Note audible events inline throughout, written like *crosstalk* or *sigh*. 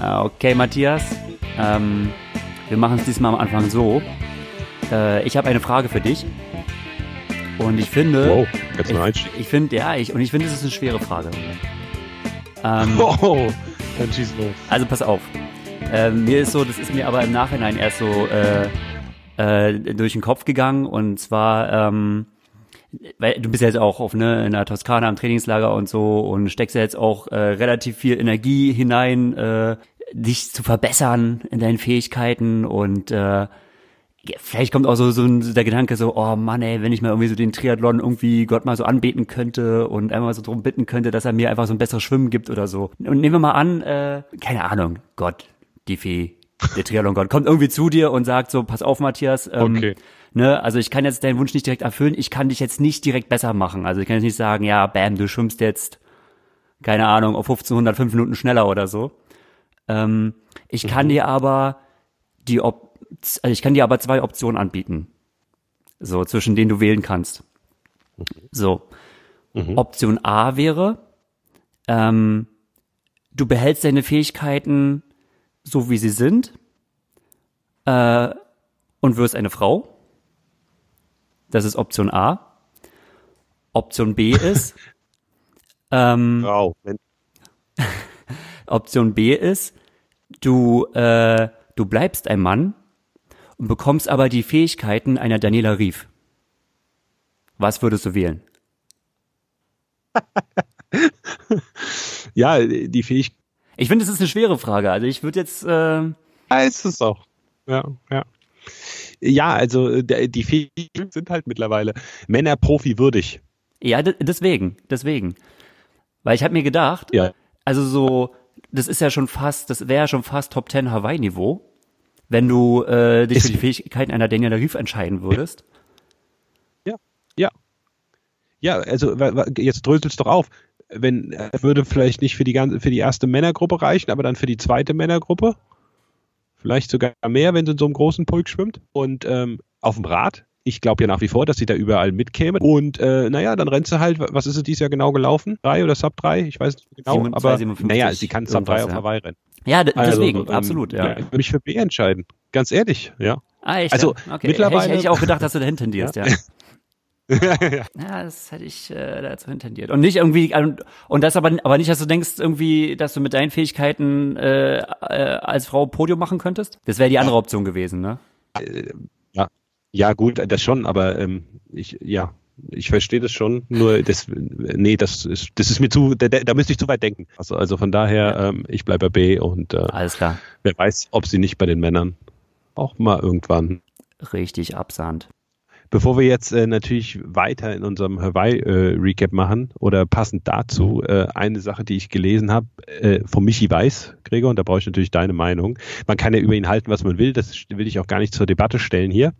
Ah, Okay, Matthias. Ähm, wir machen es diesmal am Anfang so. Äh, ich habe eine Frage für dich. Und ich finde. Wow, mal ich, Einstieg. ich finde, ja, ich, und ich finde, es ist eine schwere Frage. Ähm, *laughs* Oh, dann schieß los. Also pass auf. Ähm, mir ist so, das ist mir aber im Nachhinein erst so äh, äh, durch den Kopf gegangen und zwar, ähm, weil du bist ja jetzt auch auf ne in der Toskana am Trainingslager und so und steckst ja jetzt auch äh, relativ viel Energie hinein, äh, dich zu verbessern in deinen Fähigkeiten und äh, vielleicht kommt auch so, so der Gedanke so, oh Mann, ey, wenn ich mal irgendwie so den Triathlon irgendwie Gott mal so anbeten könnte und einmal so drum bitten könnte, dass er mir einfach so ein besseres Schwimmen gibt oder so. Und nehmen wir mal an, äh, keine Ahnung, Gott, die Fee, der Triathlon-Gott, kommt irgendwie zu dir und sagt so, pass auf, Matthias, ähm, Okay. ne, also ich kann jetzt deinen Wunsch nicht direkt erfüllen, ich kann dich jetzt nicht direkt besser machen. Also ich kann jetzt nicht sagen, ja, bam, du schwimmst jetzt, keine Ahnung, auf 1500, fünf Minuten schneller oder so. Ähm, ich kann dir aber die Op also ich kann dir aber zwei Optionen anbieten. So, zwischen denen du wählen kannst. So. Option A wäre, ähm, du behältst deine Fähigkeiten so wie sie sind äh, und wirst eine Frau. Das ist Option A. Option B ist, *laughs* ähm, Wow. *laughs* Option B ist, du, äh, du bleibst ein Mann und bekommst aber die Fähigkeiten einer Daniela Rief. Was würdest du wählen? *laughs* Ja, die Fähigkeit Ich finde, es ist eine schwere Frage. Also ich würde jetzt, äh, ist es auch. Ja, ja. Ja, also äh, die Fähigkeiten sind halt mittlerweile Männer Profi würdig. ja, de- deswegen, deswegen. Weil ich habe mir gedacht, Ja. also so, das ist ja schon fast, das wäre ja schon fast Top 10 Hawaii-Niveau, wenn du äh, dich Ist- für die Fähigkeiten einer Daniela Rief entscheiden würdest. Ja, ja. Ja, also jetzt dröselt's doch auf. Wenn würde vielleicht nicht für die ganze, für die erste Männergruppe reichen, aber dann für die zweite Männergruppe. Vielleicht sogar mehr, wenn sie in so einem großen Pulk schwimmt. Und ähm, auf dem Rad, ich glaube ja nach wie vor, dass sie da überall mitkäme. Und äh, naja, dann rennt sie halt, was ist sie dieses Jahr genau gelaufen? Drei oder Sub 3? Ich weiß nicht genau, 7, aber 2,57 naja, sie kann Sub 3 auf irgendwas, ja. Hawaii rennen. Ja, Also, deswegen, ähm, absolut, ja. Ich würde mich für B entscheiden. Ganz ehrlich, ja. Ah, echt? Also, ja? okay. mittlerweile- Hätte ich, hätte ich auch gedacht, dass du dahin *laughs* tendierst, ja. ja. Das hätte ich äh, dazu tendiert. Und nicht irgendwie, und, und das aber, aber nicht, dass du denkst, irgendwie, dass du mit deinen Fähigkeiten äh, äh, als Frau Podium machen könntest? Das wäre die andere Option gewesen, ne? Ja, ja gut, das schon, aber ähm, ich, ja, ich verstehe das schon. Nur das, nee, das ist, das ist mir zu, da, da müsste ich zu weit denken. Also, also von daher, ähm, ich bleibe bei B und äh, Alles klar. wer weiß, ob sie nicht bei den Männern auch mal irgendwann. Richtig absahnt. Bevor wir jetzt äh, natürlich weiter in unserem Hawaii-Recap machen oder passend dazu, äh, eine Sache, die ich gelesen habe, äh, von Michi Weiß, Gregor, und da brauche ich natürlich deine Meinung. Man kann ja über ihn halten, was man will, das will ich auch gar nicht zur Debatte stellen hier.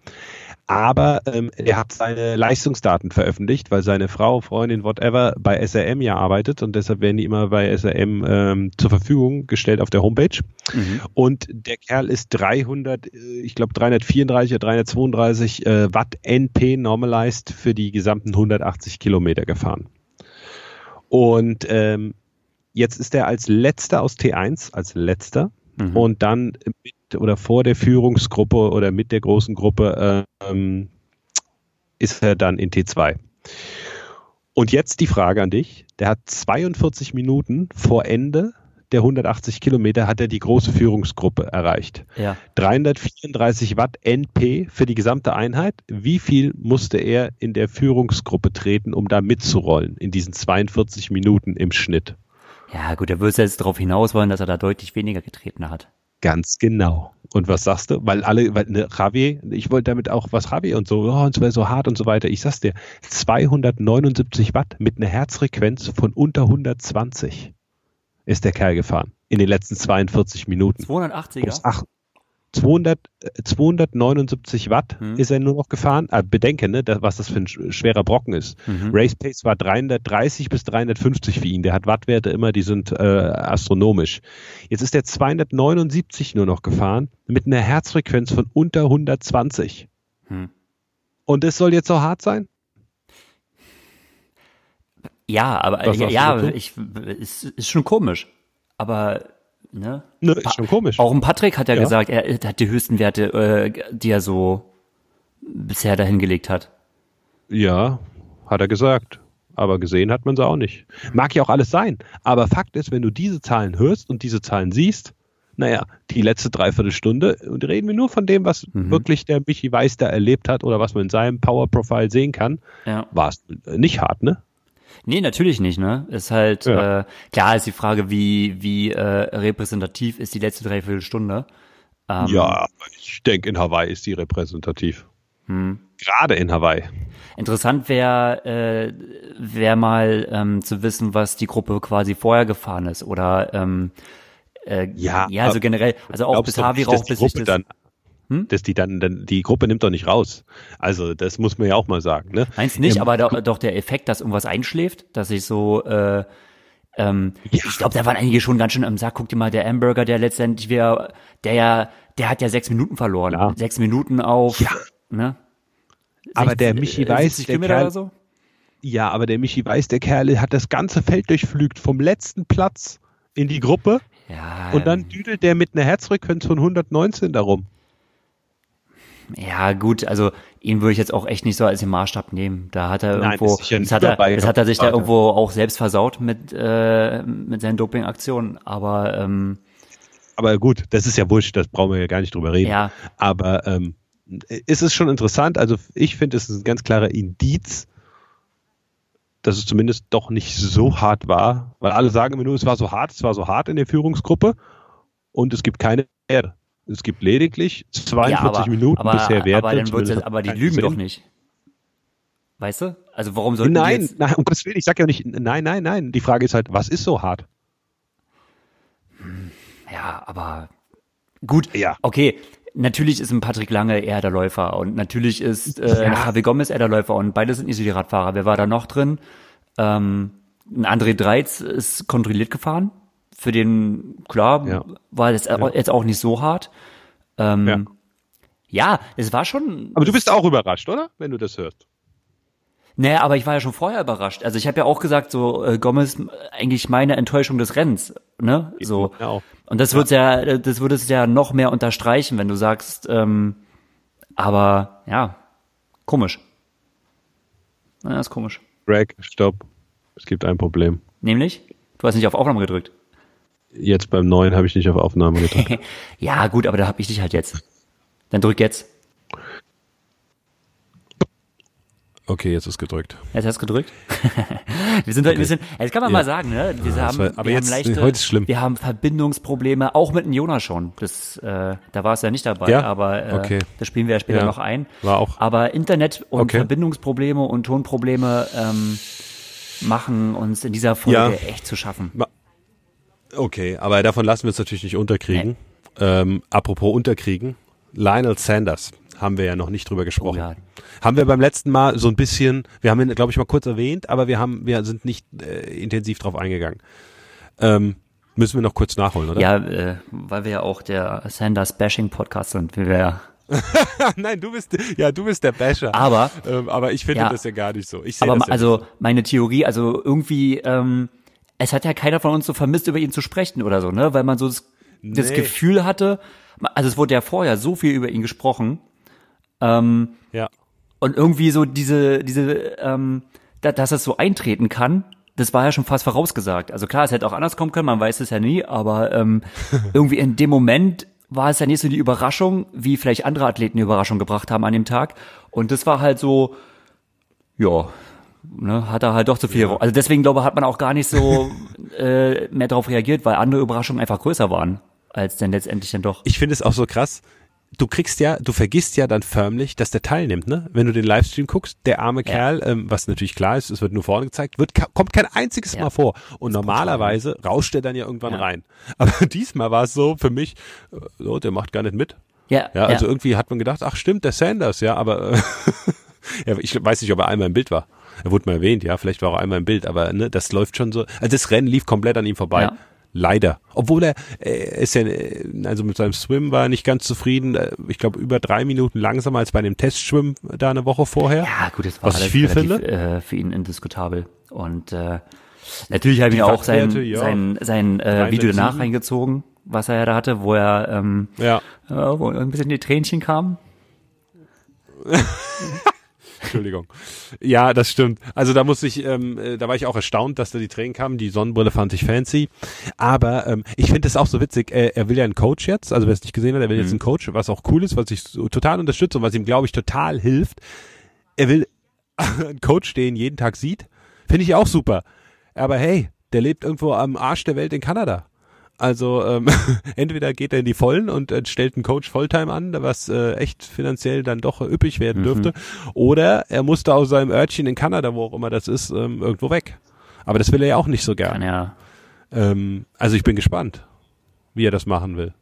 Aber ähm, er hat seine Leistungsdaten veröffentlicht, weil seine Frau, Freundin, whatever, bei SRM ja arbeitet und deshalb werden die immer bei SRM ähm, zur Verfügung gestellt auf der Homepage. Mhm. Und der Kerl ist 300, äh, ich glaube 334 oder 332 äh, Watt NP normalized für die gesamten 180 Kilometer gefahren. Und ähm, jetzt ist er als letzter aus T1, als letzter, Mhm. und dann mit oder vor der Führungsgruppe oder mit der großen Gruppe ähm, ist er dann in T2. Und jetzt die Frage an dich. Der hat 42 Minuten vor Ende der 180 Kilometer hat er die große Führungsgruppe erreicht. Ja. 334 Watt NP für die gesamte Einheit. Wie viel musste er in der Führungsgruppe treten, um da mitzurollen in diesen 42 Minuten im Schnitt? Ja, gut, würdest du jetzt darauf hinaus wollen, dass er da deutlich weniger getreten hat. Ganz genau. Und was sagst du? Weil alle, weil ne, Javier, ich wollte damit auch was Javier und so, oh, und so, weiter, so hart und so weiter. Ich sag's dir, 279 Watt mit einer Herzfrequenz von unter 120 ist der Kerl gefahren in den letzten 42 Minuten. 280er? Ach, 200, äh, 279 Watt Hm. ist er nur noch gefahren. Ah, bedenke, ne, das, was das für ein sch- schwerer Brocken ist. Mhm. Race Pace war 330 bis 350 für ihn. Der hat Wattwerte immer, die sind äh, astronomisch. Jetzt ist er 279 nur noch gefahren mit einer Herzfrequenz von unter 120. Hm. Und es soll jetzt so hart sein? Ja, aber Was ja, ja ich ist, ist schon komisch. Aber ne? Ne, ist schon komisch. Auch ein Patrick hat ja, Ja. gesagt, er hat die höchsten Werte, äh, die er so bisher dahingelegt hat. Ja, hat er gesagt. Aber gesehen hat man sie auch nicht. Mag ja auch alles sein. Aber Fakt ist, wenn du diese Zahlen hörst und diese Zahlen siehst, naja, die letzte Dreiviertelstunde, und reden wir nur von dem, was Mhm. wirklich der Michi Weiß da erlebt hat oder was man in seinem Power Profile sehen kann, Ja. war es nicht hart, ne? Nee, natürlich nicht, ne? Ist halt, Ja. äh, klar ist die Frage, wie, wie äh, repräsentativ ist die letzte Dreiviertelstunde. Ähm, Ja, ich denke, in Hawaii ist die repräsentativ. Hm. Gerade in Hawaii. Interessant wäre äh, wär mal ähm, zu wissen, was die Gruppe quasi vorher gefahren ist. Oder ähm, äh, Ja, ja, also generell, also auch bis dass Rauch, bis ich das. Dann, dass die dann, dann, die Gruppe nimmt doch nicht raus. Also, das muss man ja auch mal sagen, ne? Meinst nicht, Ähm, aber doch, doch der Effekt, dass irgendwas einschläft, dass ich so, äh, ähm, ich glaube, da waren einige schon ganz schön am Sack. Guck dir mal, der Hamburger, der letztendlich wir, der ja, der hat ja sechs Minuten verloren. Ja. Sechs Minuten auf, Ja. ne? Aber 60, der Michi äh, weiß, 70 der Kilometer Kerl- oder so? Ja, aber der Michi Weiß, der Kerl hat das ganze Feld durchflügt, vom letzten Platz in die Gruppe Ja, und dann düdelt der mit einer Herzfrequenz von 119 darum. Ja, gut, also ihn würde ich jetzt auch echt nicht so als den Maßstab nehmen. Da hat er Nein, irgendwo, das hat, er, dabei, das hat er sich da irgendwo auch selbst versaut mit, äh, mit seinen Dopingaktionen. Aber ähm, Aber gut, das ist ja wurscht, das brauchen wir ja gar nicht drüber reden. ja, Aber ähm, ist es schon interessant, also ich finde, es ist ein ganz klarer Indiz, dass es zumindest doch nicht so hart war, weil alle sagen immer nur, es war so hart, es war so hart in der Führungsgruppe und es gibt keine Erde. Es gibt lediglich 42 ja, aber, Minuten aber, bisher Werte. aber dann wird's jetzt, aber die lügen doch nicht. Weißt du? Also warum sollten die Nein, jetzt, nein, um Gottes Willen, ich sage ja nicht, nein, nein, nein. Die Frage ist halt, was ist so hart? ja, aber gut, Ja. okay. Natürlich ist ein Patrick Lange eher der Läufer und natürlich ist äh, Ja. Javi Gomez eher der Läufer und beide sind nicht so die Radfahrer. Wer war da noch drin? Ähm, ein André Dreiz ist kontrolliert gefahren. Für den, klar, Ja. war das Ja. jetzt auch nicht so hart. Ähm, Ja. ja. es war schon. Aber du bist auch überrascht, oder? Wenn du das hörst. Naja, aber ich war ja schon vorher überrascht. Also ich habe ja auch gesagt, so äh, Gomez eigentlich meine Enttäuschung des Rennens, ne? So. Ja, auch. Und das wird's ja, das würde es ja noch mehr unterstreichen, wenn du sagst, ähm, aber ja, komisch. Ja, ist komisch. Greg, stopp. Es gibt ein Problem. Nämlich, du hast nicht auf Aufnahme gedrückt. Jetzt beim neuen habe ich nicht auf Aufnahme gedrückt. *laughs* Ja, gut, aber da hab ich dich halt jetzt. Dann drück jetzt. Okay, jetzt ist gedrückt. Jetzt hast du gedrückt. *laughs* wir sind heute ein bisschen, jetzt kann man Ja. mal sagen, ne? Wir haben, war- aber wir jetzt- haben leichte, *laughs* heute ist schlimm. wir haben Verbindungsprobleme, auch mit dem Jonas schon. Das, äh, da war es ja nicht dabei, Ja? aber äh, Okay. das spielen wir ja später Ja. noch ein. War auch. Aber Internet und Okay. Verbindungsprobleme und Tonprobleme ähm, machen uns in dieser Folge Ja. echt zu schaffen. Okay, aber davon lassen wir uns natürlich nicht unterkriegen. Ähm, apropos unterkriegen, Lionel Sanders haben wir ja noch nicht drüber gesprochen. Oh ja. Haben wir beim letzten Mal so ein bisschen, wir haben ihn, glaube ich, mal kurz erwähnt, aber wir haben, wir sind nicht äh, intensiv drauf eingegangen. Ähm, müssen wir noch kurz nachholen, oder? Ja, äh, weil wir ja auch der Sanders Bashing Podcast sind, wie wir ja. *laughs* Nein, du bist, ja, du bist der Basher. Aber ähm, aber ich finde Ja. das ja gar nicht so. Ich Aber das ja also meine Theorie, also irgendwie, ähm, es hat ja keiner von uns so vermisst, über ihn zu sprechen oder so, ne? Weil man so das, das Nee. Gefühl hatte, also es wurde ja vorher so viel über ihn gesprochen ähm. Ja. und irgendwie so diese, diese, ähm, da, dass es so eintreten kann, das war ja schon fast vorausgesagt. Also klar, es hätte auch anders kommen können, man weiß es ja nie, aber ähm, *laughs* irgendwie in dem Moment war es ja nicht so die Überraschung, wie vielleicht andere Athleten die Überraschung gebracht haben an dem Tag. Und das war halt so, ja, ne, hat er halt doch zu viel. Also deswegen glaube ich, hat man auch gar nicht so *laughs* äh, mehr darauf reagiert, weil andere Überraschungen einfach größer waren als dann letztendlich dann doch. Ich finde es auch so krass. Du kriegst ja, du vergisst ja dann förmlich, dass der teilnimmt, ne? Wenn du den Livestream guckst, der arme Ja. Kerl, ähm, was natürlich klar ist, es wird nur vorne gezeigt, wird, kommt kein einziges Ja. Mal vor. Und normalerweise rauscht er dann ja irgendwann Ja. rein. *laughs* Aber diesmal war es so für mich, äh, so, der macht gar nicht mit. Ja, Ja, also irgendwie hat man gedacht, ach stimmt, der Sanders, ja, aber äh, *laughs* ja, ich weiß nicht, ob er einmal im Bild war. Er wurde mal erwähnt, ja, vielleicht war er einmal im Bild, aber ne, das läuft schon so. Also das Rennen lief komplett an ihm vorbei. Ja. Leider. Obwohl er, er ist ja, äh, also mit seinem Swim war er nicht ganz zufrieden. Äh, Ich glaube, über drei Minuten langsamer als bei dem Testschwimmen da eine Woche vorher. Ja, gut, das war Was ich viel relativ, finde. Äh, für ihn indiskutabel. Und äh, natürlich habe ich mir auch sein, ja. sein, sein äh, Video 367. danach reingezogen, was er ja da hatte, wo er ähm, Ja. äh, wo ein bisschen die Tränchen kamen. *laughs* Entschuldigung. Ja, das stimmt. Also da muss ich, ähm, äh, da war ich auch erstaunt, dass da die Tränen kamen. Die Sonnenbrille fand ich fancy. Aber ähm, ich finde das auch so witzig. Äh, er will ja einen Coach jetzt. Also wer es nicht gesehen hat, er will jetzt einen Coach, was auch cool ist, was ich so total unterstütze und was ihm, glaube ich, total hilft. Er will *laughs* einen Coach, den jeden Tag sieht. Finde ich auch super. Aber hey, der lebt irgendwo am Arsch der Welt in Kanada. Also ähm, *laughs* entweder geht er in die Vollen und äh, stellt einen Coach Volltime an, was äh, echt finanziell dann doch üppig werden dürfte, oder er musste aus seinem Örtchen in Kanada, wo auch immer das ist, ähm, irgendwo weg. Aber das will er ja auch nicht so Kann gern. ja Ähm, also ich bin gespannt, wie er das machen will.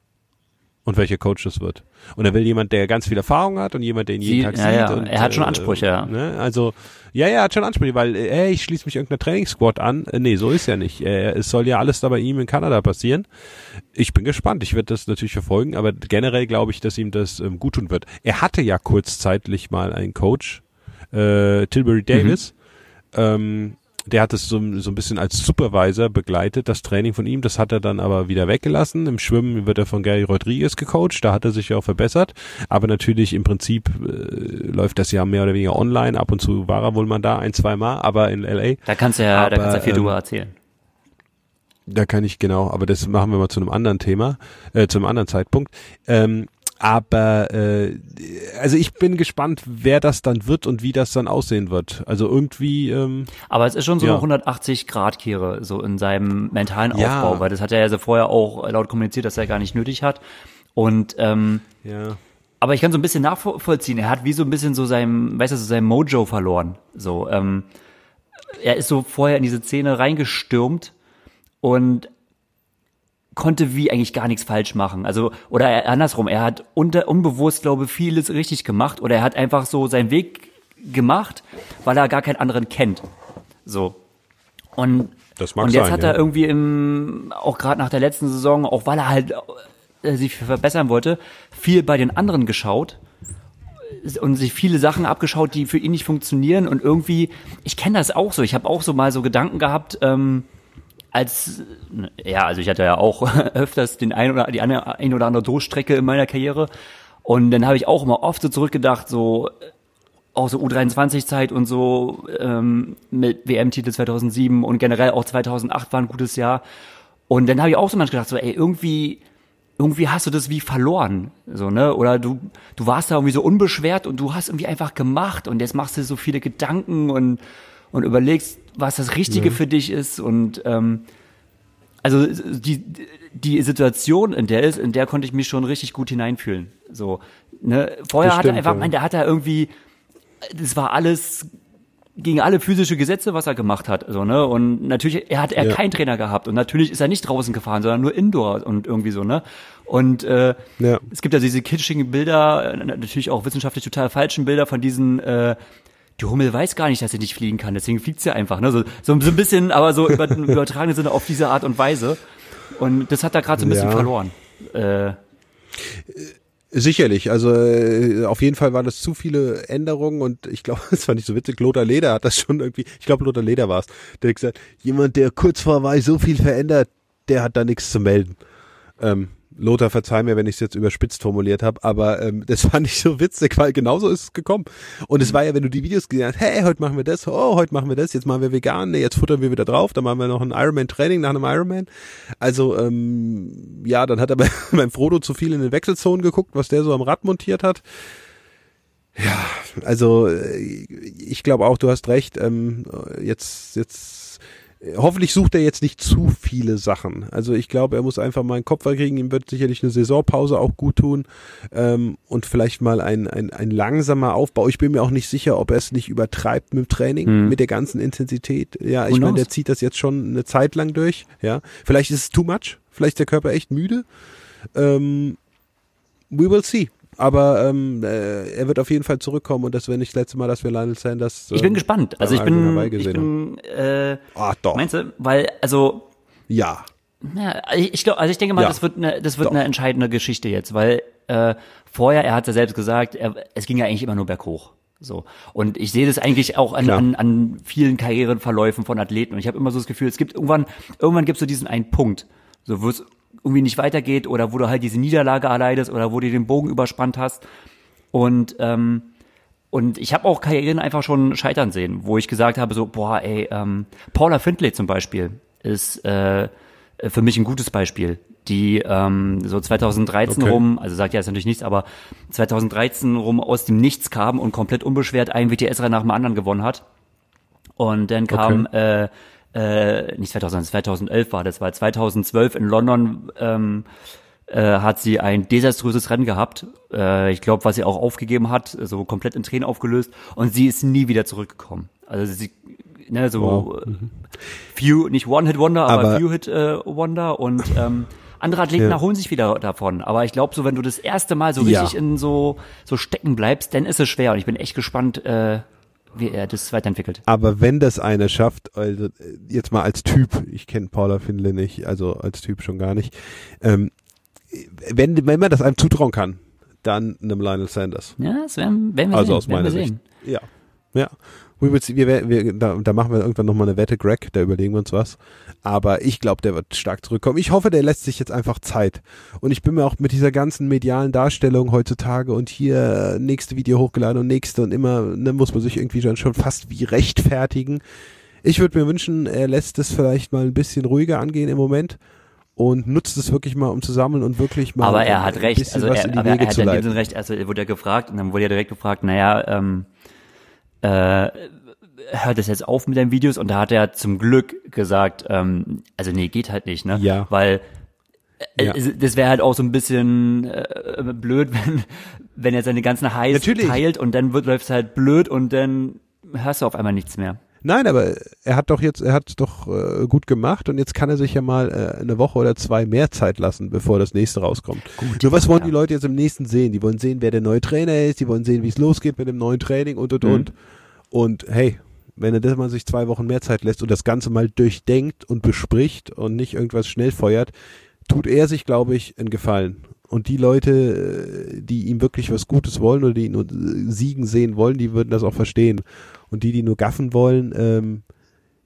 Und welcher Coach das wird. Und er will jemand, der ganz viel Erfahrung hat und jemand, der ihn jeden Sie- Tag ja, sieht. ja, Und, er hat schon Ansprüche, ja. Ne? Also, ja, ja, er hat schon Ansprüche, weil, äh, hey, ich schließe mich irgendeiner Trainingssquad an. Äh, nee, so ist ja nicht. Äh, es soll ja alles da bei ihm in Kanada passieren. Ich bin gespannt. Ich werde das natürlich verfolgen, aber generell glaube ich, dass ihm das ähm, gut tun wird. Er hatte ja kurzzeitig mal einen Coach, äh, Tilbury Davis. Ähm, der hat es so, so ein bisschen als Supervisor begleitet, das Training von ihm. Das hat er dann aber wieder weggelassen. Im Schwimmen wird er von Gary Rodriguez gecoacht. Da hat er sich ja auch verbessert. Aber natürlich im Prinzip äh, läuft das ja mehr oder weniger online. Ab und zu war er wohl mal da, ein, zwei Mal, aber in LA. Da kannst du ja, da Aber, kannst du ja viel ähm, drüber erzählen. Da kann ich genau, aber das machen wir mal zu einem anderen Thema, äh, zu einem anderen Zeitpunkt. Ähm, aber äh, also ich bin gespannt, wer das dann wird und wie das dann aussehen wird. Also irgendwie ähm, Aber es ist schon so ja. eine 180 Grad Kehre so in seinem mentalen Ja. Aufbau, weil das hat er ja so vorher auch laut kommuniziert, dass er gar nicht nötig hat. Und ähm, ja. aber ich kann so ein bisschen nachvollziehen. Er hat wie so ein bisschen so sein, weißt du, so sein Mojo verloren. So, ähm, er ist so vorher in diese Szene reingestürmt und konnte wie eigentlich gar nichts falsch machen. Also, oder er, andersrum, er hat unter, unbewusst, glaube ich, vieles richtig gemacht oder er hat einfach so seinen Weg gemacht, weil er gar keinen anderen kennt. So. Und, Das mag und jetzt sein, hat ja. er irgendwie im, auch gerade nach der letzten Saison, auch weil er halt äh, sich verbessern wollte, viel bei den anderen geschaut und sich viele Sachen abgeschaut, die für ihn nicht funktionieren und irgendwie, ich kenne das auch so, ich habe auch so mal so Gedanken gehabt, ähm, als, ja, also ich hatte ja auch *laughs* öfters den ein oder die eine, ein oder andere Durchstrecke in meiner Karriere und dann habe ich auch immer oft so zurückgedacht, so auch so U23-Zeit und so ähm, mit WM-Titel 2007 und generell auch 2008 war ein gutes Jahr und dann habe ich auch so manchmal gedacht, so ey, irgendwie irgendwie hast du das wie verloren, so, ne? Oder du, du warst da irgendwie so unbeschwert und du hast irgendwie einfach gemacht und jetzt machst du so viele Gedanken und, und überlegst, was das Richtige für dich ist und, ähm, also die, die Situation, in der ist, in der konnte ich mich schon richtig gut hineinfühlen, so, ne? Vorher hat er einfach, ja. mein, der hat da irgendwie, das war alles gegen alle physische Gesetze, was er gemacht hat, so, ne? Und natürlich, er hat er Ja. keinen Trainer gehabt und natürlich ist er nicht draußen gefahren, sondern nur Indoor und irgendwie so, ne? Und äh, Ja. es gibt ja diese kitschigen Bilder, natürlich auch wissenschaftlich total falschen Bilder von diesen äh, die Hummel weiß gar nicht, dass sie nicht fliegen kann, deswegen fliegt sie einfach, ne? So, so, ein bisschen, aber so über, *laughs* übertragenen Sinne auf diese Art und Weise. Und das hat er gerade so ein bisschen Ja. verloren. Äh, Sicherlich, also äh, auf jeden Fall waren das zu viele Änderungen und ich glaube, es war nicht so witzig, Lothar Leder hat das schon irgendwie, ich glaube Lothar Leder war es, der hat gesagt, jemand, der kurz vor Wahl so viel verändert, der hat da nichts zu melden. Ähm, Lothar, verzeih mir, wenn ich es jetzt überspitzt formuliert habe, aber ähm, das fand ich so witzig, weil genauso ist es gekommen. Und es war ja, wenn du die Videos gesehen hast, hey, heute machen wir das, oh, heute machen wir das, jetzt machen wir vegan, nee, jetzt futtern wir wieder drauf, dann machen wir noch ein Ironman-Training nach einem Ironman. Also, ähm, ja, dann hat er bei, beim Frodo zu viel in den Wechselzonen geguckt, was der so am Rad montiert hat. Ja, also äh, ich glaube auch, du hast recht. Ähm, jetzt, jetzt hoffentlich sucht er jetzt nicht zu viele Sachen. Also ich glaube, er muss einfach mal einen Kopf kriegen. Ihm wird sicherlich eine Saisonpause auch gut tun ähm, und vielleicht mal ein, ein, ein langsamer Aufbau. Ich bin mir auch nicht sicher, ob er es nicht übertreibt mit dem Training, Hm. mit der ganzen Intensität. Ja, ich meine, der zieht das jetzt schon eine Zeit lang durch. Ja, vielleicht ist es too much. Vielleicht ist der Körper echt müde. Ähm, we will see. Aber ähm, äh, er wird auf jeden Fall zurückkommen und das wäre nicht das letzte Mal, dass wir Lionel Sanders. ich bin ähm, gespannt. Also ich bin, ich bin äh, Ah, doch. meinst du? Weil, also Ja. Ja, ich, ich glaube, also ich denke mal, Ja. das wird eine, das wird Doch. eine entscheidende Geschichte jetzt, weil äh, vorher, er hat ja selbst gesagt, er, es ging ja eigentlich immer nur berghoch. So. Und ich sehe das eigentlich auch an, an, an vielen Karrierenverläufen von Athleten. Und ich habe immer so das Gefühl, es gibt irgendwann, irgendwann gibt es so diesen einen Punkt, so wo es irgendwie nicht weitergeht oder wo du halt diese Niederlage erleidest oder wo du den Bogen überspannt hast. Und ähm, und ich habe auch Karrieren einfach schon scheitern sehen, wo ich gesagt habe, so, boah, ey, ähm, Paula Findlay zum Beispiel ist äh, für mich ein gutes Beispiel. Die ähm, so 2013 Okay. rum, also sagt ja jetzt natürlich nichts, aber 2013 rum aus dem Nichts kam und komplett unbeschwert einen WTS-Rennen nach dem anderen gewonnen hat. Und dann kam, äh, äh, nicht 2000, 2011 war das, weil 2012 in London ähm, äh, hat sie ein desaströses Rennen gehabt. Äh, ich glaube, was sie auch aufgegeben hat, so komplett in Tränen aufgelöst. Und sie ist nie wieder zurückgekommen. Also sie, ne, so Wow. äh, few, nicht One-Hit-Wonder, aber, Aber- Few-Hit-Wonder. und ähm, andere Athleten Ja. erholen sich wieder davon. Aber ich glaube, so wenn du das erste Mal so Ja. richtig in so so stecken bleibst, dann ist es schwer. Und ich bin echt gespannt, äh, wie er das weiterentwickelt. Aber wenn das einer schafft, also äh, jetzt mal als Typ, ich kenne Paula Findlay nicht, also als Typ schon gar nicht, ähm, wenn, wenn man das einem zutrauen kann, dann einem Lionel Sanders. Ja, das werden, werden wir Also sehen. aus werden meiner Sicht. Ja. Ja. We will see, wir, wir, da, da machen wir irgendwann nochmal eine Wette, Greg, da überlegen wir uns was. Aber ich glaube, der wird stark zurückkommen. Ich hoffe, der lässt sich jetzt einfach Zeit. Und ich bin mir auch mit dieser ganzen medialen Darstellung heutzutage und hier äh, nächste Video hochgeladen und nächste und immer, ne, muss man sich irgendwie schon, schon fast wie rechtfertigen. Ich würde mir wünschen, er lässt es vielleicht mal ein bisschen ruhiger angehen im Moment und nutzt es wirklich mal, um zu sammeln und wirklich mal Aber er hat recht, also er, aber er Wege hat in dem. Sinne recht, also er wurde ja gefragt und dann wurde ja direkt gefragt, naja, ähm, äh, hört es jetzt auf mit den Videos und da hat er zum Glück gesagt, ähm, also nee, geht halt nicht, ne? Ja. Weil äh, Ja. es- das wäre halt auch so ein bisschen äh, blöd, *laughs* wenn, wenn er seine ganzen Highs Natürlich. teilt und dann wird läuft's halt blöd und dann hörst du auf einmal nichts mehr. Nein, aber er hat doch jetzt, er hat es doch äh, gut gemacht und jetzt kann er sich ja mal äh, eine Woche oder zwei mehr Zeit lassen, bevor das nächste rauskommt. Gut, Nur was wollen ja. die Leute jetzt im nächsten sehen? Die wollen sehen, wer der neue Trainer ist, die wollen sehen, wie es losgeht mit dem neuen Training und und Mhm. und. Und hey, wenn er das mal sich zwei Wochen mehr Zeit lässt und das Ganze mal durchdenkt und bespricht und nicht irgendwas schnell feuert, tut er sich, glaube ich, einen Gefallen. Und die Leute, äh, die ihm wirklich was Gutes wollen oder die ihn nur äh, siegen sehen wollen, die würden das auch verstehen. Und die, die nur gaffen wollen, ähm,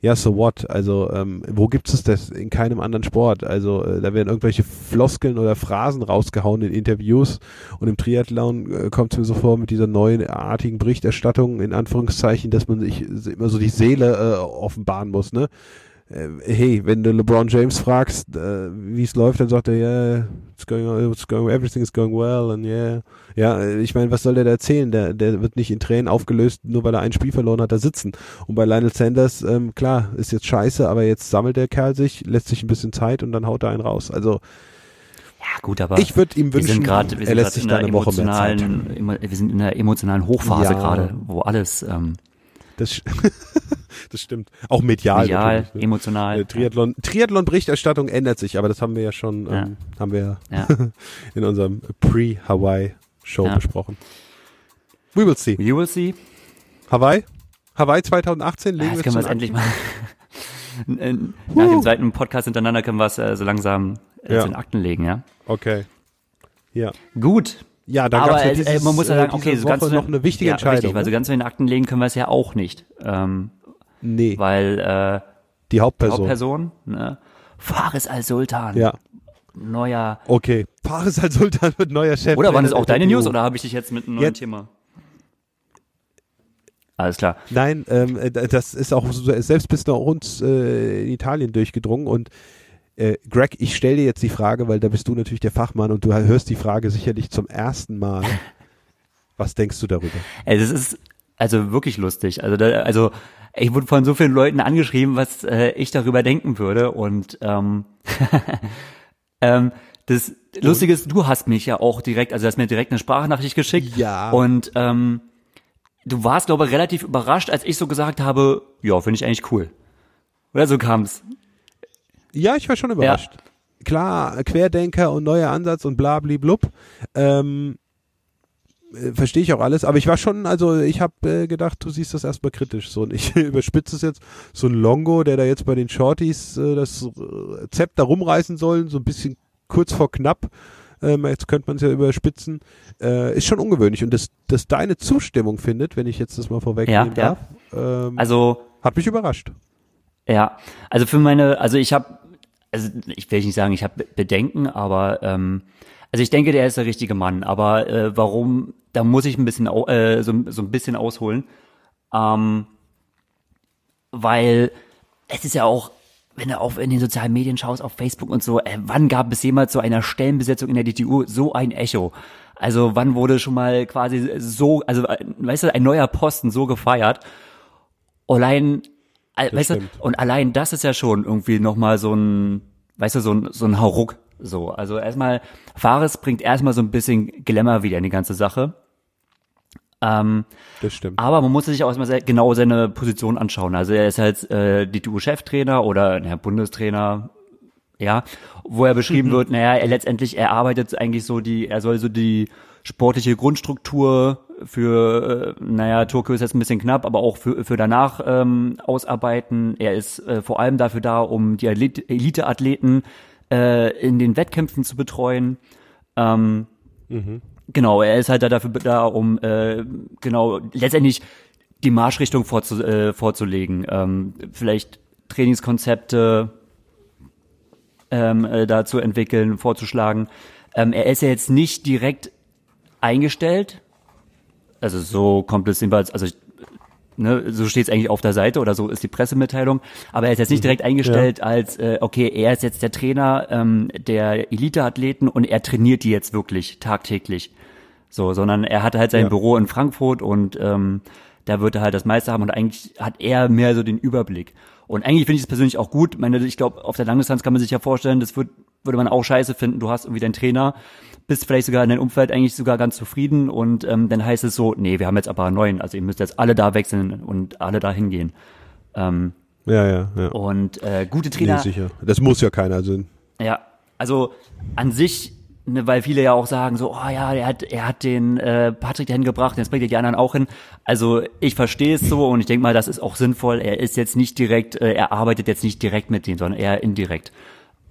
ja, so what? Also, ähm, wo gibt es das? In keinem anderen Sport. Also, äh, da werden irgendwelche Floskeln oder Phrasen rausgehauen in Interviews und im Triathlon äh, kommt es mir so vor mit dieser neuartigen Berichterstattung, in Anführungszeichen, dass man sich immer so die Seele äh, offenbaren muss, ne? Äh, hey, wenn du LeBron James fragst, äh, wie es läuft, dann sagt er, yeah, it's going, it's going, everything is going well and yeah. Ja, äh, ich meine, was soll der da erzählen? Der, der wird nicht in Tränen aufgelöst, nur weil er ein Spiel verloren hat, da sitzen. Und bei Lionel Sanders, ähm, klar, ist jetzt scheiße, aber jetzt sammelt der Kerl sich, lässt sich ein bisschen Zeit und dann haut er einen raus. Also Ja, gut, aber ich würde ihm wir wünschen, sind gerade, wir er sind lässt gerade sich in da eine Woche mehr Zeit. wir sind in einer emotionalen Hochphase Ja. gerade, wo alles ähm, Das, *laughs* das stimmt. Auch medial. medial, ne? emotional. Äh, Triathlon, Triathlon-Berichterstattung ändert sich, aber das haben wir ja schon, Ja. ähm, haben wir Ja. *laughs* in unserem Pre-Hawaii-Show Ja. besprochen. We will see. You will see. Hawaii? Hawaii 2018 legen Ja, wir jetzt können wir es endlich mal. *laughs* Nach dem zweiten Podcast hintereinander können wir es äh, so langsam äh, Ja. zu den Akten legen, ja. Okay. Ja. Gut. Ja, dann aber gab's ja äh, man muss ja äh, sagen, okay, so ganz noch eine wichtige ja, Entscheidung. Richtig, weil so ne? ganz zu den Akten legen können wir es ja auch nicht. Ähm, nee, weil äh, die die Hauptperson. Hauptperson, ne, Faris al-Sultan, Ja, neuer. okay. Faris al-Sultan wird neuer Chef. Oder waren es auch deine der News oder habe ich dich jetzt mit einem neuen Jetzt- Thema? Alles klar. Nein, ähm, äh, das ist auch so, selbst bis nach uns äh, in Italien durchgedrungen und äh, Greg, ich stelle dir jetzt die Frage, weil da bist du natürlich der Fachmann und du hörst die Frage sicherlich zum ersten Mal. *laughs* Was denkst du darüber? Das ist also wirklich lustig. Also, da, also ich wurde von so vielen Leuten angeschrieben, was äh, ich darüber denken würde. Und ähm, *laughs* ähm, das Lustige ist, du hast mich ja auch direkt, also du hast mir direkt eine Sprachnachricht geschickt. Ja. Und ähm, du warst, glaube ich, relativ überrascht, als ich so gesagt habe, ja, finde ich eigentlich cool. Oder so kam's. Ja, ich war schon überrascht. Klar, Querdenker und neuer Ansatz und bla bli blub. Ähm, äh, verstehe ich auch alles, aber ich war schon, also ich habe äh, gedacht, du siehst das erstmal kritisch so und ich *laughs* überspitze es jetzt, so ein Longo, der da jetzt bei den Shorties äh, das äh, Zepter rumreißen soll, so ein bisschen kurz vor knapp, ähm, jetzt könnte man es ja überspitzen, äh, ist schon ungewöhnlich und dass, dass deine Zustimmung findet, wenn ich jetzt das mal vorwegnehmen Ja, ja. darf, ähm, Also hat mich überrascht. Ja, also für meine, also ich habe, also ich will nicht sagen, ich habe Bedenken, aber ähm, also ich denke, der ist der richtige Mann. Aber äh, warum? Da muss ich ein bisschen äh, so, so ein bisschen ausholen, ähm, weil es ist ja auch, wenn du auf in den sozialen Medien schaust, auf Facebook und so, äh, wann gab es jemals zu einer Stellenbesetzung in der DTU so ein Echo? Also wann wurde schon mal quasi so, also äh, weißt du, ein neuer Posten so gefeiert? Allein, äh, weißt du, stimmt. und allein das ist ja schon irgendwie nochmal so ein, weißt du, so ein, so ein Hauruck. So, also erstmal, Fares bringt erstmal so ein bisschen Glamour wieder in die ganze Sache. Ähm, Das stimmt. aber man muss sich auch erstmal sehr genau seine Position anschauen. Also er ist halt äh, DTU-Cheftrainer oder naja, Bundestrainer, ja, wo er beschrieben wird, naja, er letztendlich, er arbeitet eigentlich so die, er soll so die sportliche Grundstruktur für, äh, naja, Tokio ist jetzt ein bisschen knapp, aber auch für, für danach ähm, ausarbeiten. Er ist äh, vor allem dafür da, um die Athlet- Elite-Athleten äh, in den Wettkämpfen zu betreuen. Ähm, Genau, er ist halt da dafür da, um äh, genau letztendlich die Marschrichtung vorzu, äh, vorzulegen. Ähm, vielleicht Trainingskonzepte ähm, äh, da zu entwickeln, vorzuschlagen. Ähm, er ist ja jetzt nicht direkt eingestellt. Also so kommt es jedenfalls, also ich, ne, so steht es eigentlich auf der Seite oder so ist die Pressemitteilung. Aber er ist jetzt nicht direkt eingestellt als, äh, okay, er ist jetzt der Trainer ähm, der Eliteathleten und er trainiert die jetzt wirklich tagtäglich. So, sondern er hat halt sein Ja. Büro in Frankfurt und ähm, da wird er halt das meiste haben und eigentlich hat er mehr so den Überblick. Und eigentlich finde ich es persönlich auch gut. Ich Meine, ich glaube, auf der Langdistanz kann man sich ja vorstellen, das wird, würde man auch scheiße finden. Du hast irgendwie deinen Trainer, bist vielleicht sogar in deinem Umfeld eigentlich sogar ganz zufrieden und ähm, dann heißt es so, nee, wir haben jetzt aber einen neuen, also ihr müsst jetzt alle da wechseln und alle da hingehen. Ähm, Ja, ja, ja. und äh, gute nee, Trainer, sicher. Das muss ja keiner. Also, ja, also an sich, ne, weil viele ja auch sagen so, oh ja, er hat, er hat den äh, Patrick dahin gebracht, jetzt bringt er die anderen auch hin. Also ich verstehe es so und ich denke mal, das ist auch sinnvoll. Er ist jetzt nicht direkt, äh, er arbeitet jetzt nicht direkt mit denen, sondern eher indirekt.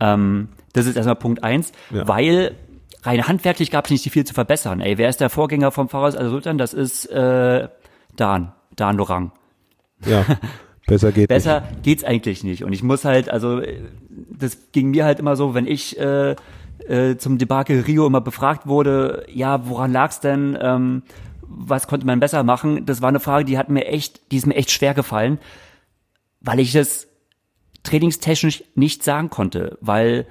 Ähm, das ist erstmal Punkt eins, Ja. weil rein handwerklich gab es nicht viel zu verbessern. Ey, wer ist der Vorgänger vom Fahrers Al-Sultan? Das ist äh, Dan, Dan Lorang. ja, besser geht *laughs* Besser geht's eigentlich nicht. Und ich muss halt, also das ging mir halt immer so, wenn ich äh, äh, zum Debakel Rio immer befragt wurde, ja, woran lag's denn? Ähm, was konnte man besser machen? Das war eine Frage, die hat mir echt, die ist mir echt schwer gefallen, weil ich das trainingstechnisch nicht sagen konnte, weil